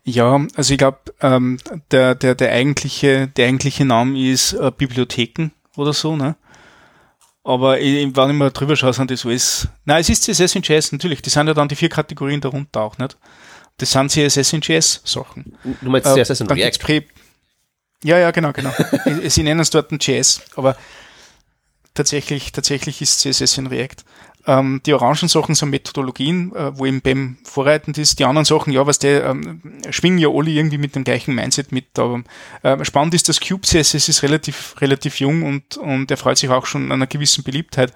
Ja, also ich glaube, ähm, der, der, der eigentliche, der eigentliche Name ist äh, Bibliotheken oder so, ne? Aber wenn ich mal drüber schaue, sind das alles. Nein, es ist CSS in JS, natürlich. Das sind ja dann die vier Kategorien darunter auch, nicht? Das sind CSS in JS Sachen. Du meinst äh, CSS in React? Pre ja, ja, genau, genau. Sie nennen es dort ein JS, aber tatsächlich, tatsächlich ist CSS in React. Ähm, die orangen Sachen sind Methodologien, äh, wo eben BEM vorreitend ist. Die anderen Sachen, ja, was der ähm, schwingen ja alle irgendwie mit dem gleichen Mindset mit. Aber äh, spannend ist, dass Cube CSS ist relativ, relativ jung und, und er freut sich auch schon an einer gewissen Beliebtheit.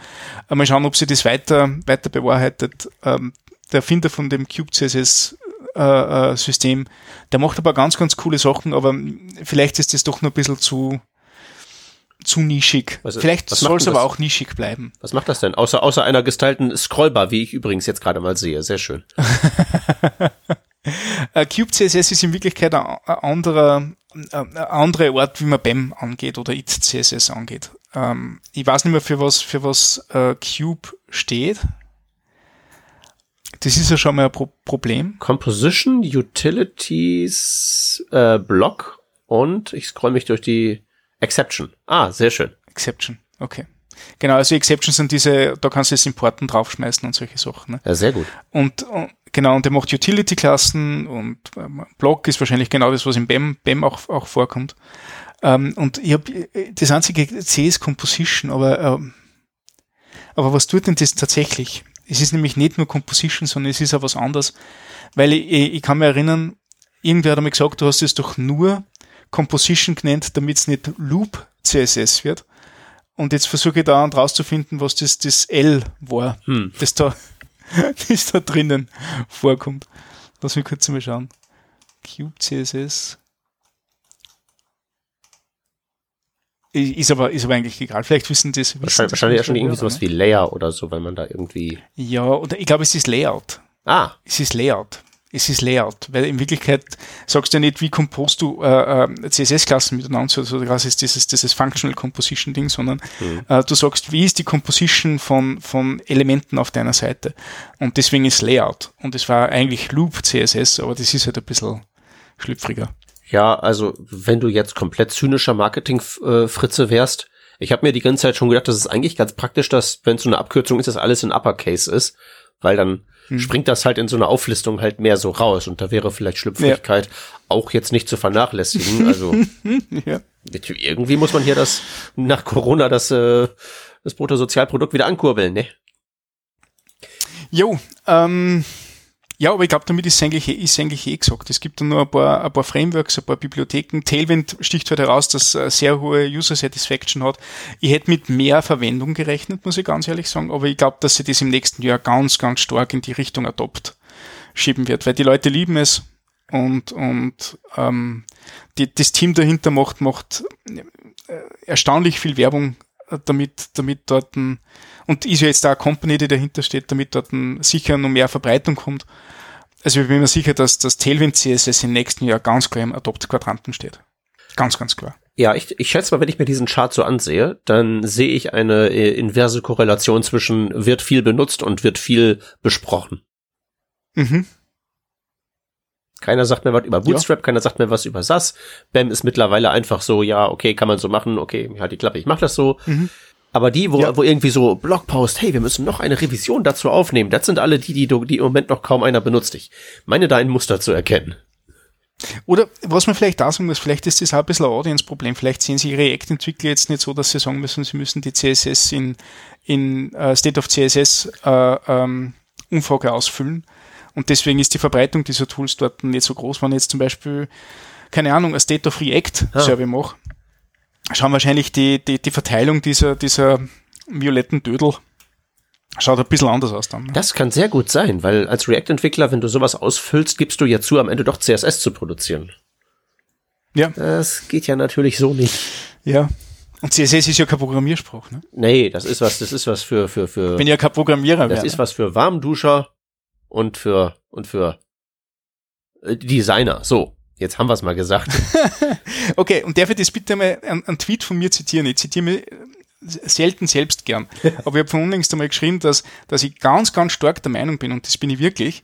Äh, mal schauen, ob sie das weiter, weiter bewahrheitet. Ähm, der Erfinder von dem Cube CSS äh, äh, System, der macht aber ganz, ganz coole Sachen, aber vielleicht ist das doch noch ein bisschen zu, zu nischig. Was- Vielleicht soll es aber auch nischig bleiben. Was macht das denn? Außer, außer einer gestalten Scrollbar, wie ich übrigens jetzt gerade mal sehe. Sehr schön. Äh, Cube CSS ist in Wirklichkeit ein, ein anderer, ein anderer Ort, wie man BEM angeht oder IT CSS angeht. Ähm, ich weiß nicht mehr, für was, für was äh, Cube steht. Das ist ja schon mal ein Pro Problem. Composition, Utilities, äh, Block und ich scroll mich durch die Exception. Ah, sehr schön. Exception. Okay. Genau, also Exceptions sind diese, da kannst du das Importen draufschmeißen und solche Sachen. Ne? Ja, sehr gut. Und, und genau, und der macht Utility-Klassen und ähm, Block ist wahrscheinlich genau das, was im BEM, BEM auch, auch vorkommt. Ähm, und ich habe das einzige C ist Composition, aber, ähm, aber was tut denn das tatsächlich? Es ist nämlich nicht nur Composition, sondern es ist auch was anderes. Weil ich, ich, ich kann mir erinnern, irgendwer hat einmal gesagt, du hast es doch nur Composition genannt, damit es nicht Loop CSS wird. Und jetzt versuche ich da rauszufinden, was das, das L war, Hm. das da, das da drinnen vorkommt. Lass mich kurz mal schauen. Cube CSS. Ist aber, ist aber eigentlich egal. Vielleicht wissen das. Wahrscheinlich, das wahrscheinlich ja schon irgendwie sowas wie Layer oder so, weil man da irgendwie. ne? Ja, oder ich glaube, es ist Layout. Ah, Es ist Layout. Es ist Layout, weil in Wirklichkeit sagst du ja nicht, wie kompost du äh, äh, CSS-Klassen miteinander, so, so das ist dieses, dieses Functional Composition Ding, sondern äh, du sagst, wie ist die Composition von, von Elementen auf deiner Seite. Und deswegen ist Layout. Und es war eigentlich Loop CSS, aber das ist halt ein bisschen schlüpfriger. ja, also wenn du jetzt komplett zynischer Marketing-Fritze wärst, ich habe mir die ganze Zeit schon gedacht, das ist eigentlich ganz praktisch, dass, wenn es so eine Abkürzung ist, dass alles in Uppercase ist, weil dann Hm. springt das halt in so einer Auflistung halt mehr so raus und da wäre vielleicht Schlüpfrigkeit auch jetzt nicht zu vernachlässigen. Also ja. irgendwie muss man hier das nach Corona das äh, das Bruttosozialprodukt wieder ankurbeln, ne? Jo, ähm, ja, aber ich glaube, damit ist eigentlich, ist eigentlich eh gesagt. Es gibt dann nur ein paar, ein paar Frameworks, ein paar Bibliotheken. Tailwind sticht halt heraus, dass er sehr hohe User Satisfaction hat. Ich hätte mit mehr Verwendung gerechnet, muss ich ganz ehrlich sagen, aber ich glaube, dass sie das im nächsten Jahr ganz, ganz stark in die Richtung adopt schieben wird, weil die Leute lieben es und, und ähm, die, das Team dahinter macht, macht äh, erstaunlich viel Werbung äh, damit, damit dort ein, und ist ja jetzt da eine Company, die dahinter steht, damit dort sicher noch mehr Verbreitung kommt. Also ich bin mir sicher, dass das Tailwind CSS im nächsten Jahr ganz klar im Adopt-Quadranten steht. Ganz, ganz klar. Ja, ich, ich schätze mal, wenn ich mir diesen Chart so ansehe, dann sehe ich eine äh, inverse Korrelation zwischen wird viel benutzt und wird viel besprochen. Mhm. Keiner sagt mir was über Bootstrap, keiner sagt mir was über SAS. BAM ist mittlerweile einfach so, ja, okay, kann man so machen, okay, halt die Klappe, ich mach das so. Mhm. Aber die, wo, Ja. wo irgendwie so Blogpost, hey, wir müssen noch eine Revision dazu aufnehmen, das sind alle die, die, die im Moment noch kaum einer benutzt. Ich meine da ein Muster zu erkennen. Oder was man vielleicht auch sagen muss, vielleicht ist das auch ein bisschen ein Audience-Problem. Vielleicht sehen sich React-Entwickler jetzt nicht so, dass sie sagen müssen, sie müssen die CSS in, in äh, State of CSS äh, ähm, Umfrage ausfüllen. Und deswegen ist die Verbreitung dieser Tools dort nicht so groß. Wenn ich jetzt zum Beispiel, keine Ahnung, ein State of React Ah. Mache, schauen wahrscheinlich die, die, die Verteilung dieser, dieser violetten Dödel schaut ein bisschen anders aus dann. Ne? Das kann sehr gut sein, weil als React-Entwickler, wenn du sowas ausfüllst, gibst du ja zu, am Ende doch CSS zu produzieren. Ja, Das geht ja natürlich so nicht. ja. Und CSS ist ja keine Programmiersprache. Ne? Nee, das ist was, das ist was für, für, für, Wenn ich ja kein Programmierer das wäre. ist was für Warmduscher und für, und für äh, Designer. So. Jetzt haben wir es mal gesagt. Okay, und darf ich das bitte mal einen, einen Tweet von mir zitieren? Ich zitiere mich äh, selten selbst gern. Aber ich habe von unlängst einmal geschrieben, dass, dass ich ganz, ganz stark der Meinung bin, und das bin ich wirklich,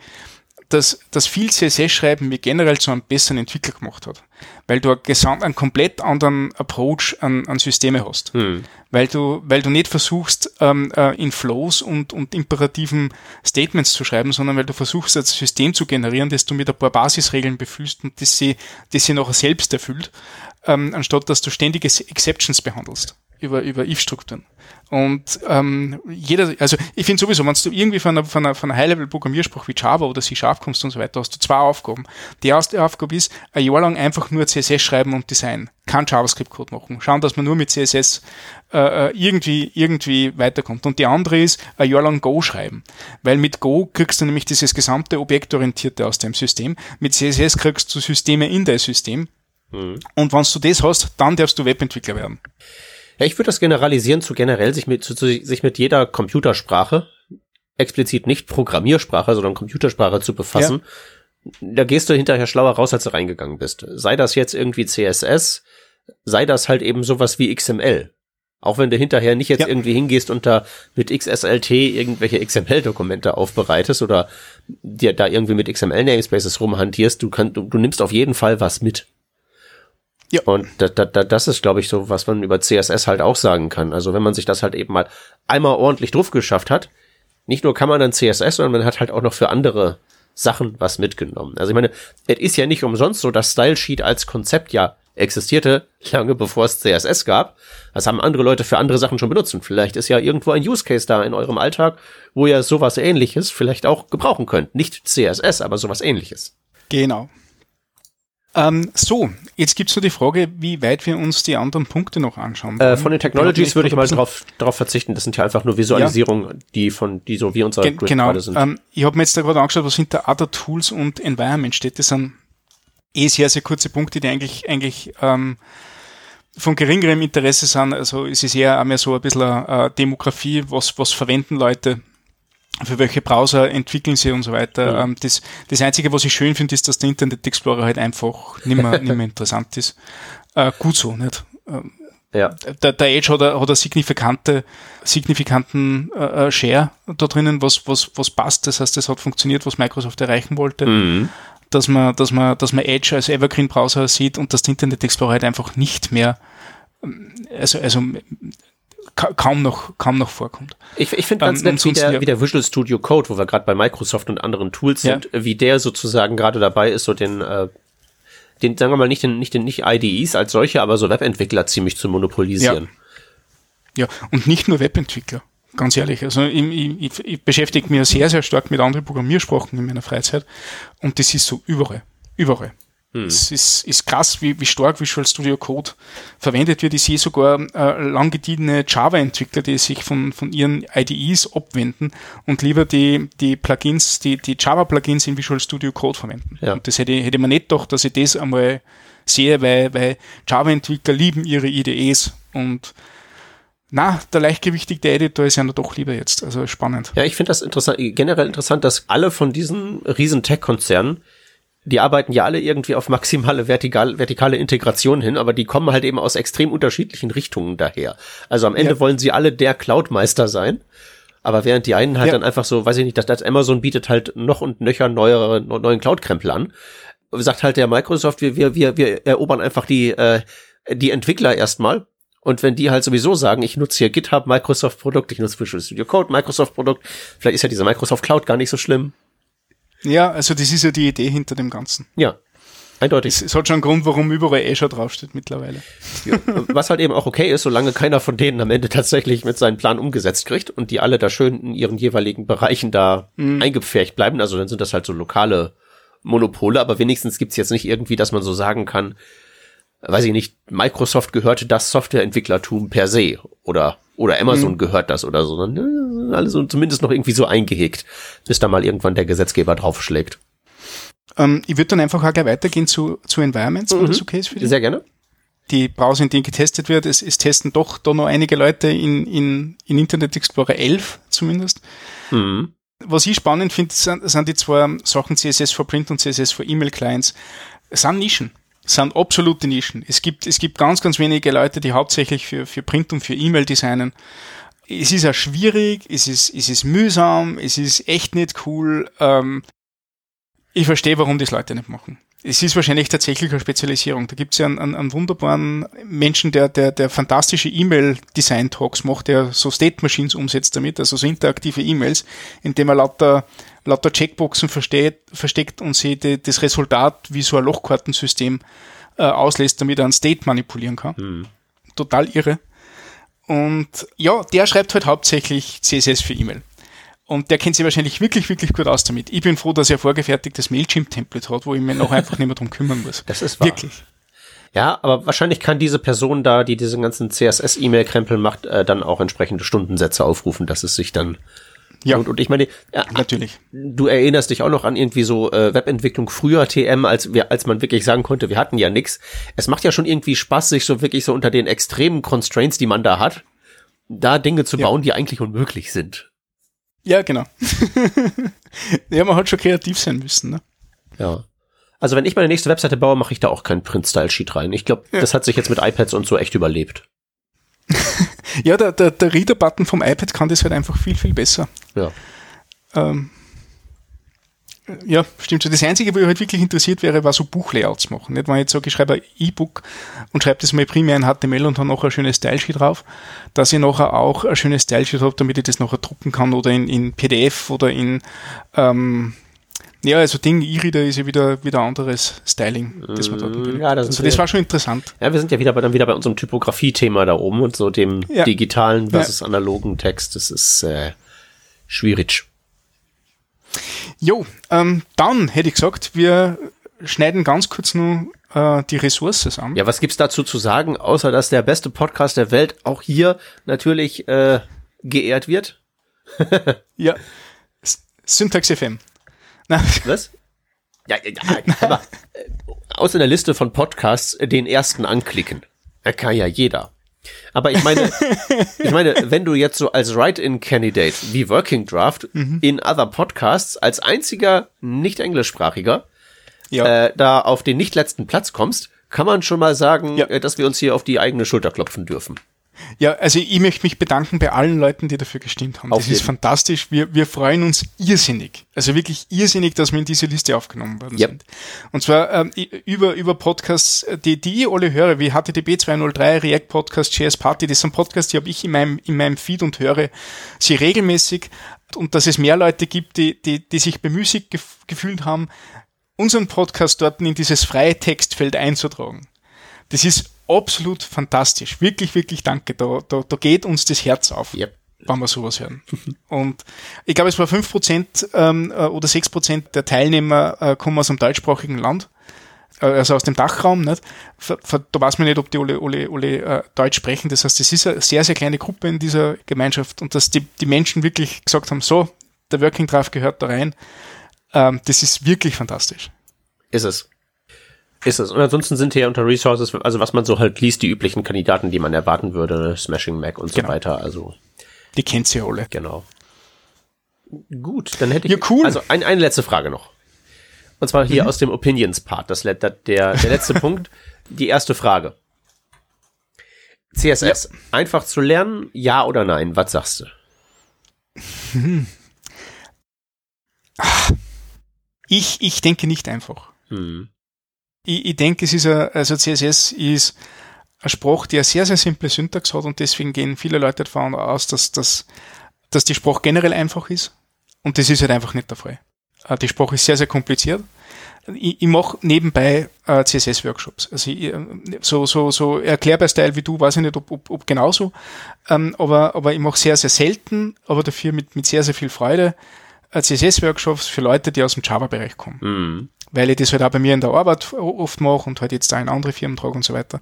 dass, dass viel CSS-Schreiben mir generell zu einem besseren Entwickler gemacht hat. Weil du einen, gesamt, einen komplett anderen Approach an, an Systeme hast. Hm. Weil du, weil du nicht versuchst, ähm, äh, in Flows und, und imperativen Statements zu schreiben, sondern weil du versuchst, ein System zu generieren, das du mit ein paar Basisregeln befüllst und das sie, das sie nachher selbst erfüllt, ähm, anstatt dass du ständige Exceptions behandelst. Über, über if-Strukturen. Und ähm, jeder, also ich finde sowieso, wenn du irgendwie von einer, von einer, von einer High-Level-Programmiersprache wie Java oder C-Sharp kommst und so weiter, hast du zwei Aufgaben. Die erste Aufgabe ist, ein Jahr lang einfach nur CSS schreiben und Design. Kein JavaScript-Code machen. Schauen, dass man nur mit CSS äh, äh, irgendwie, irgendwie weiterkommt. Und die andere ist, ein Jahr lang Go schreiben. Weil mit Go kriegst du nämlich dieses gesamte Objektorientierte aus dem System. Mit CSS kriegst du Systeme in dein System. Mhm. Und wenn du das hast, dann darfst du Webentwickler werden. Ja, ich würde das generalisieren zu generell sich mit, zu, zu, sich mit jeder Computersprache, explizit nicht Programmiersprache, sondern Computersprache zu befassen. Ja. Da gehst du hinterher schlauer raus, als du reingegangen bist. Sei das jetzt irgendwie CSS, sei das halt eben sowas wie XML. Auch wenn du hinterher nicht jetzt ja. irgendwie hingehst und da mit XSLT irgendwelche XML-Dokumente aufbereitest oder dir da irgendwie mit XML-Namespaces rumhantierst, du, kannst, du, du nimmst auf jeden Fall was mit. Ja. Und da, da, da, das ist, glaube ich, so, was man über CSS halt auch sagen kann. Also wenn man sich das halt eben mal einmal ordentlich drauf geschafft hat, nicht nur kann man dann CSS, sondern man hat halt auch noch für andere Sachen was mitgenommen. Also ich meine, es ist ja nicht umsonst so, dass Style Sheet als Konzept ja existierte, lange bevor es CSS gab. Das haben andere Leute für andere Sachen schon benutzt. Und vielleicht ist ja irgendwo ein Use Case da in eurem Alltag, wo ihr sowas ähnliches vielleicht auch gebrauchen könnt. Nicht CSS, aber sowas ähnliches. Genau. Ähm, so, jetzt gibt's nur die Frage, wie weit wir uns die anderen Punkte noch anschauen. Äh, von den Technologies würde ich mal drauf, drauf verzichten. Das sind ja einfach nur Visualisierungen, ja. die von, die so wie unser Ge genau. gerade sind. Ähm, ich habe mir jetzt da gerade angeschaut, was hinter Other Tools und Environment steht. Das sind eh sehr, sehr kurze Punkte, die eigentlich, eigentlich ähm, von geringerem Interesse sind. Also es ist eher mehr so ein bisschen eine Demografie, was, was verwenden Leute für welche Browser entwickeln sie und so weiter. Mhm. Das, das Einzige, was ich schön finde, ist, dass der Internet Explorer halt einfach nicht mehr, nicht mehr interessant ist. Äh, gut so, nicht? Ähm, ja. Der, der Edge hat, hat einen signifikante, signifikanten äh, äh, Share da drinnen, was, was, was passt. Das heißt, das hat funktioniert, was Microsoft erreichen wollte. Mhm. Dass man, dass man, dass man Edge als Evergreen-Browser sieht und dass der Internet Explorer halt einfach nicht mehr, ähm, also, also kaum noch, kaum noch vorkommt. Ich, ich finde ganz ähm, nett, wie der, wie der Visual Studio Code, wo wir gerade bei Microsoft und anderen Tools sind, ja. wie der sozusagen gerade dabei ist, so den, äh, den, sagen wir mal, nicht den, nicht den, nicht IDEs als solche, aber so Webentwickler ziemlich zu monopolisieren. Ja, ja. und nicht nur Webentwickler. Ganz ehrlich, also ich, ich, ich beschäftige mich sehr, sehr stark mit anderen Programmiersprachen in meiner Freizeit und das ist so überall. Überall. Hm. Es ist, ist krass, wie, wie stark Visual Studio Code verwendet wird. Ich sehe sogar äh, lang gediegene Java-Entwickler, die sich von, von ihren IDEs abwenden und lieber die, die Plugins, die, die Java-Plugins in Visual Studio Code verwenden. Ja. Und das hätte, hätte man nicht gedacht, dass ich das einmal sehe, weil, weil Java-Entwickler lieben ihre IDEs und na, der leichtgewichtige Editor ist ja doch lieber jetzt. Also spannend. Ja, ich finde das interessant, generell interessant, dass alle von diesen riesen Tech-Konzernen die arbeiten ja alle irgendwie auf maximale vertikal, vertikale Integration hin, aber die kommen halt eben aus extrem unterschiedlichen Richtungen daher. Also am Ende ja. wollen sie alle der Cloud-Meister sein. Aber während die einen halt ja. dann einfach so, weiß ich nicht, dass das Amazon bietet halt noch und nöcher neuere, neuen Cloud-Krempel an. Sagt halt der Microsoft, wir, wir, wir, wir erobern einfach die, äh, die Entwickler erstmal. Und wenn die halt sowieso sagen, ich nutze hier GitHub, Microsoft Produkt, ich nutze Visual Studio Code, Microsoft Produkt, vielleicht ist ja diese Microsoft Cloud gar nicht so schlimm. Ja, also das ist ja die Idee hinter dem Ganzen. Ja, eindeutig. Es, es hat schon einen Grund, warum überall Azure draufsteht mittlerweile. Ja, was halt eben auch okay ist, solange keiner von denen am Ende tatsächlich mit seinem Plan umgesetzt kriegt und die alle da schön in ihren jeweiligen Bereichen da mhm. eingepfercht bleiben. Also dann sind das halt so lokale Monopole, aber wenigstens gibt's jetzt nicht irgendwie, dass man so sagen kann, weiß ich nicht, Microsoft gehörte das Softwareentwicklertum per se oder oder Amazon mhm. gehört das oder so. Dann alles so zumindest noch irgendwie so eingehegt, bis da mal irgendwann der Gesetzgeber draufschlägt. Ähm, ich würde dann einfach auch gleich weitergehen zu, zu Environments, mhm. wenn das okay ist für dich. Sehr gerne. Die Browser, in denen getestet wird, es, es testen doch da noch einige Leute in, in, in Internet Explorer 11 zumindest. Mhm. Was ich spannend finde, sind, sind die zwei Sachen CSS for Print und CSS for E-Mail Clients. Es sind Nischen sind absolute Nischen. Es gibt, es gibt ganz, ganz wenige Leute, die hauptsächlich für, für Print und für E-Mail designen. Es ist ja schwierig, es ist, es ist mühsam, es ist echt nicht cool. Ähm, ich verstehe, warum das Leute nicht machen. Es ist wahrscheinlich tatsächlich eine Spezialisierung. Da gibt es ja einen, einen, einen, wunderbaren Menschen, der, der, der fantastische E-Mail-Design-Talks macht, der so State Machines umsetzt damit, also so interaktive E-Mails, indem er lauter lauter Checkboxen versteht, versteckt und sie die, das Resultat wie so ein Lochkartensystem äh, auslässt, damit er ein State manipulieren kann. Mhm. Total irre. Und ja, der schreibt halt hauptsächlich CSS für E-Mail. Und der kennt sich wahrscheinlich wirklich, wirklich gut aus damit. Ich bin froh, dass er vorgefertigtes Mailchimp-Template hat, wo ich mir noch einfach nicht mehr drum kümmern muss. Das ist wahr. Wirklich. Ja, aber wahrscheinlich kann diese Person da, die diesen ganzen CSS-E-Mail-Krempel macht, äh, dann auch entsprechende Stundensätze aufrufen, dass es sich dann ja. Und, und ich meine, ja, natürlich. Du erinnerst dich auch noch an irgendwie so äh, Webentwicklung früher TM, als wir, als man wirklich sagen konnte, wir hatten ja nix. Es macht ja schon irgendwie Spaß, sich so wirklich so unter den extremen Constraints, die man da hat, da Dinge zu ja. bauen, die eigentlich unmöglich sind. Ja, genau. ja, man hat schon kreativ sein müssen, ne? Ja. Also wenn ich meine nächste Webseite baue, mache ich da auch kein Print-Style-Sheet rein. Ich glaube, ja. das hat sich jetzt mit iPads und so echt überlebt. ja, der, der, der Reader-Button vom iPad kann das halt einfach viel, viel besser. Ja. Ähm, ja, stimmt schon. Das Einzige, wo ich halt wirklich interessiert wäre, war so Buchlayouts machen. Nicht, wenn ich jetzt sage, ich schreibe ein E-Book und schreibe das mal primär in HTML und dann noch ein schönes Style-Sheet drauf, dass ich nachher auch ein schönes Style-Sheet habe, damit ich das nachher drucken kann oder in, in PDF oder in ähm, ja, also Ding, E-Reader ist ja wieder, wieder anderes Styling, das man dort mm, Ja, das, also das war schon interessant. Ja, wir sind ja wieder bei, dann wieder bei unserem Typografie-Thema da oben und so dem ja. digitalen versus ja. analogen Text. Das ist äh, schwierig. Jo, ähm, dann hätte ich gesagt, wir schneiden ganz kurz nur äh, die Ressources an. Ja, was gibt's dazu zu sagen, außer dass der beste Podcast der Welt auch hier natürlich äh, geehrt wird? ja, Syntax FM. Was? Ja, ja, ja aber äh, aus der Liste von Podcasts den ersten anklicken. Da kann ja jeder. Aber ich meine, ich meine, wenn du jetzt so als Write-in-Candidate wie Working Draft mhm. in Other Podcasts als einziger nicht englischsprachiger ja. äh, da auf den nicht letzten Platz kommst, kann man schon mal sagen, ja. Äh, dass wir uns hier auf die eigene Schulter klopfen dürfen. Ja, also ich möchte mich bedanken bei allen Leuten, die dafür gestimmt haben. Auf das jeden. ist fantastisch. Wir, wir freuen uns irrsinnig. Also wirklich irrsinnig, dass wir in diese Liste aufgenommen worden yep. sind. Und zwar ähm, über, über Podcasts, die, die ich alle höre, wie HTTP 203, React Podcast, JS Party, das sind Podcasts, die habe ich in meinem, in meinem Feed und höre sie regelmäßig. Und dass es mehr Leute gibt, die, die, die sich bemüßigt gef gefühlt haben, unseren Podcast dort in dieses freie Textfeld einzutragen. Das ist absolut fantastisch. Wirklich, wirklich danke. Da, da, da geht uns das Herz auf. Yep wenn wir sowas hören. Und ich glaube, es war 5% ähm, äh, oder 6% der Teilnehmer äh, kommen aus einem deutschsprachigen Land, äh, also aus dem Dachraum. Nicht? Da weiß man nicht, ob die alle, alle, alle äh, Deutsch sprechen. Das heißt, es ist eine sehr, sehr kleine Gruppe in dieser Gemeinschaft und dass die, die Menschen wirklich gesagt haben, so, der Working Draft gehört da rein. Ähm, das ist wirklich fantastisch. Ist es. Ist es. Und ansonsten sind hier unter Resources, also was man so halt liest, die üblichen Kandidaten, die man erwarten würde? Smashing Mac und genau. so weiter. Also. Die kennt sie alle. Genau. Gut, dann hätte ich. Ja, cool. Also ein, eine letzte Frage noch. Und zwar hier mhm. aus dem Opinions-Part. Das, der, der, der letzte Punkt. Die erste Frage. CSS. Ja. Einfach zu lernen, ja oder nein? Was sagst du? Hm. Ich, ich denke nicht einfach. Hm ich, ich denke, es ist ein, also CSS ist ein Spruch, der sehr, sehr simple Syntax hat und deswegen gehen viele Leute davon aus, dass, dass, dass die Sprache generell einfach ist. Und das ist halt einfach nicht der Fall. Äh, die Sprache ist sehr, sehr kompliziert. Ich, ich mache nebenbei äh, CSS-Workshops. Also ich, äh, so, so, so erklärbar Style wie du, weiß ich nicht, ob, ob, ob genauso. Ähm, aber, aber ich mache sehr, sehr selten, aber dafür mit, mit sehr, sehr viel Freude äh, CSS-Workshops für Leute, die aus dem Java-Bereich kommen. Mhm weil ich das halt auch bei mir in der Arbeit oft mache und halt jetzt da in andere Firmen trage und so weiter.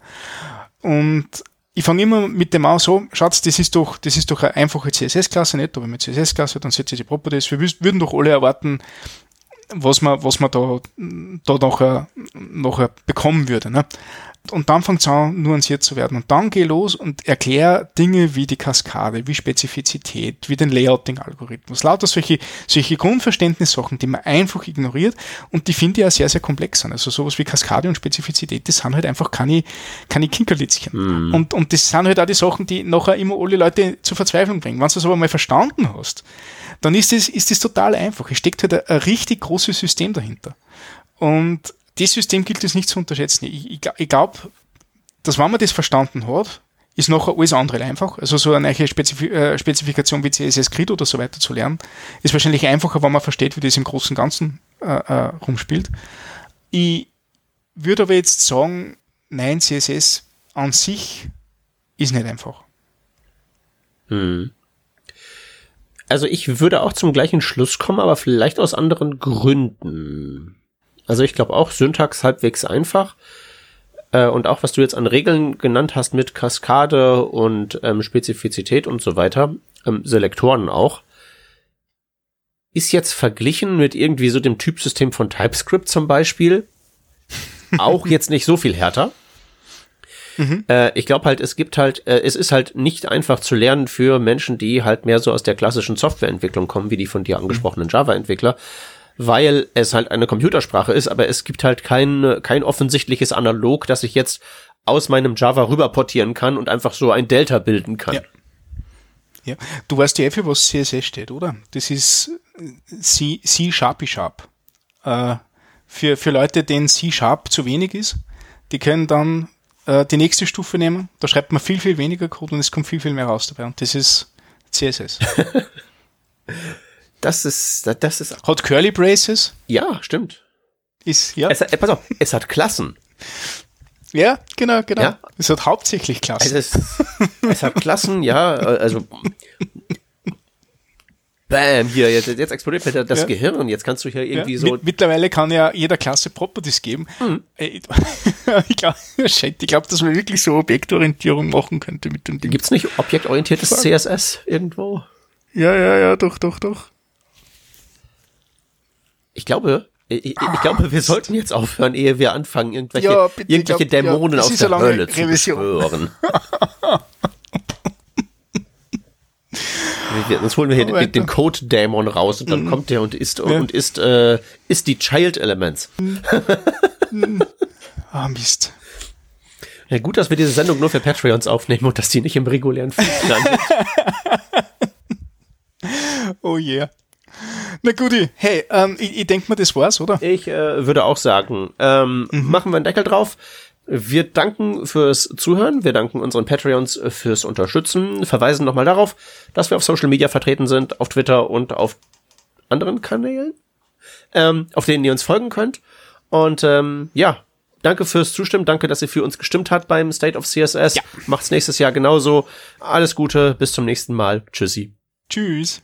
Und ich fange immer mit dem an, so, Schatz, das ist doch, das ist doch eine einfache CSS-Klasse, nicht? Aber mit CSS-Klasse, dann setze ich die Properties. Wir würden doch alle erwarten, was man, was man da, da nachher, nachher bekommen würde, ne? Und dann fängt es an, nuanciert zu werden. Und dann geh los und erklär Dinge wie die Kaskade, wie Spezifizität, wie den Layouting-Algorithmus. Lauter solche, solche Grundverständnissachen, die man einfach ignoriert und die finde ich ja sehr, sehr komplex sind. Also sowas wie Kaskade und Spezifizität, das sind halt einfach keine, keine Kinkerlitzchen. Mhm. Und, und das sind halt auch die Sachen, die nachher immer alle Leute zur Verzweiflung bringen. Wenn du das aber mal verstanden hast, dann ist das, ist das total einfach. Es steckt halt ein, ein richtig großes System dahinter. Und das System gilt es nicht zu unterschätzen. Ich, ich, ich glaube, dass wenn man das verstanden hat, ist nachher alles andere einfach. Also so eine neue Spezif äh, Spezifikation wie CSS Grid oder so weiter zu lernen, ist wahrscheinlich einfacher, wenn man versteht, wie das im Großen und Ganzen äh, äh, rumspielt. Ich würde aber jetzt sagen, nein, CSS an sich ist nicht einfach. Hm. Also ich würde auch zum gleichen Schluss kommen, aber vielleicht aus anderen Gründen. Also ich glaube auch Syntax halbwegs einfach. Äh, und auch was du jetzt an Regeln genannt hast mit Kaskade und ähm, Spezifizität und so weiter, ähm, Selektoren auch, ist jetzt verglichen mit irgendwie so dem Typsystem von TypeScript zum Beispiel auch jetzt nicht so viel härter. Mhm. Äh, ich glaube halt, es gibt halt, äh, es ist halt nicht einfach zu lernen für Menschen, die halt mehr so aus der klassischen Softwareentwicklung kommen, wie die von dir angesprochenen mhm. Java-Entwickler, weil es halt eine Computersprache ist, aber es gibt halt kein, kein offensichtliches Analog, das ich jetzt aus meinem Java rüberportieren kann und einfach so ein Delta bilden kann. Ja. Ja, du weißt ja eh, für was CSS steht, oder? Das ist C, C Sharpy Sharp. Äh, für, für Leute, denen C Sharp zu wenig ist, die können dann äh, die nächste Stufe nehmen. Da schreibt man viel, viel weniger Code und es kommt viel, viel mehr raus dabei. Und das ist CSS. das ist, das ist. Hat Curly Braces? Ja, stimmt. Ist, ja. Es, pass auf, es hat Klassen. Ja, genau, genau. Ja? Es hat hauptsächlich Klassen. Es, ist, es hat Klassen, ja, also Bam, hier, jetzt, jetzt explodiert mir das ja. Gehirn. Jetzt kannst du hier irgendwie ja. so. mittlerweile kann ja jeder Klasse Properties geben. Mhm. ich glaube, glaub, dass man wirklich so Objektorientierung machen könnte mit dem Ding. Gibt's nicht objektorientiertes. CSS irgendwo? Ja, ja, ja, doch, doch, doch. Ich glaube, ich, ich, glaube, wir sollten jetzt aufhören, ehe wir anfangen, irgendwelche, ja, bitte, irgendwelche glaub, Dämonen ja, aus der Hölle zu beschwören. Sonst holen wir hier den, den Code-Dämon raus und dann mhm. kommt der und ist, ja. und ist, äh, ist die Child-Elements. Ah, oh, Mist. Ja, gut, dass wir diese Sendung nur für Patreons aufnehmen und dass die nicht im regulären Feed landet. oh yeah. Na gut, hey, ähm, ich, ich denke mal, das war's, oder? Ich äh, würde auch sagen, ähm, mhm. machen wir einen Deckel drauf. Wir danken fürs Zuhören, wir danken unseren Patreons fürs Unterstützen, verweisen nochmal darauf, dass wir auf Social Media vertreten sind, auf Twitter und auf anderen Kanälen, ähm, auf denen ihr uns folgen könnt. Und ähm, ja, danke fürs Zustimmen, danke, dass ihr für uns gestimmt habt beim State of CSS. Ja. Macht's nächstes Jahr genauso. Alles Gute, bis zum nächsten Mal. Tschüssi. Tschüss.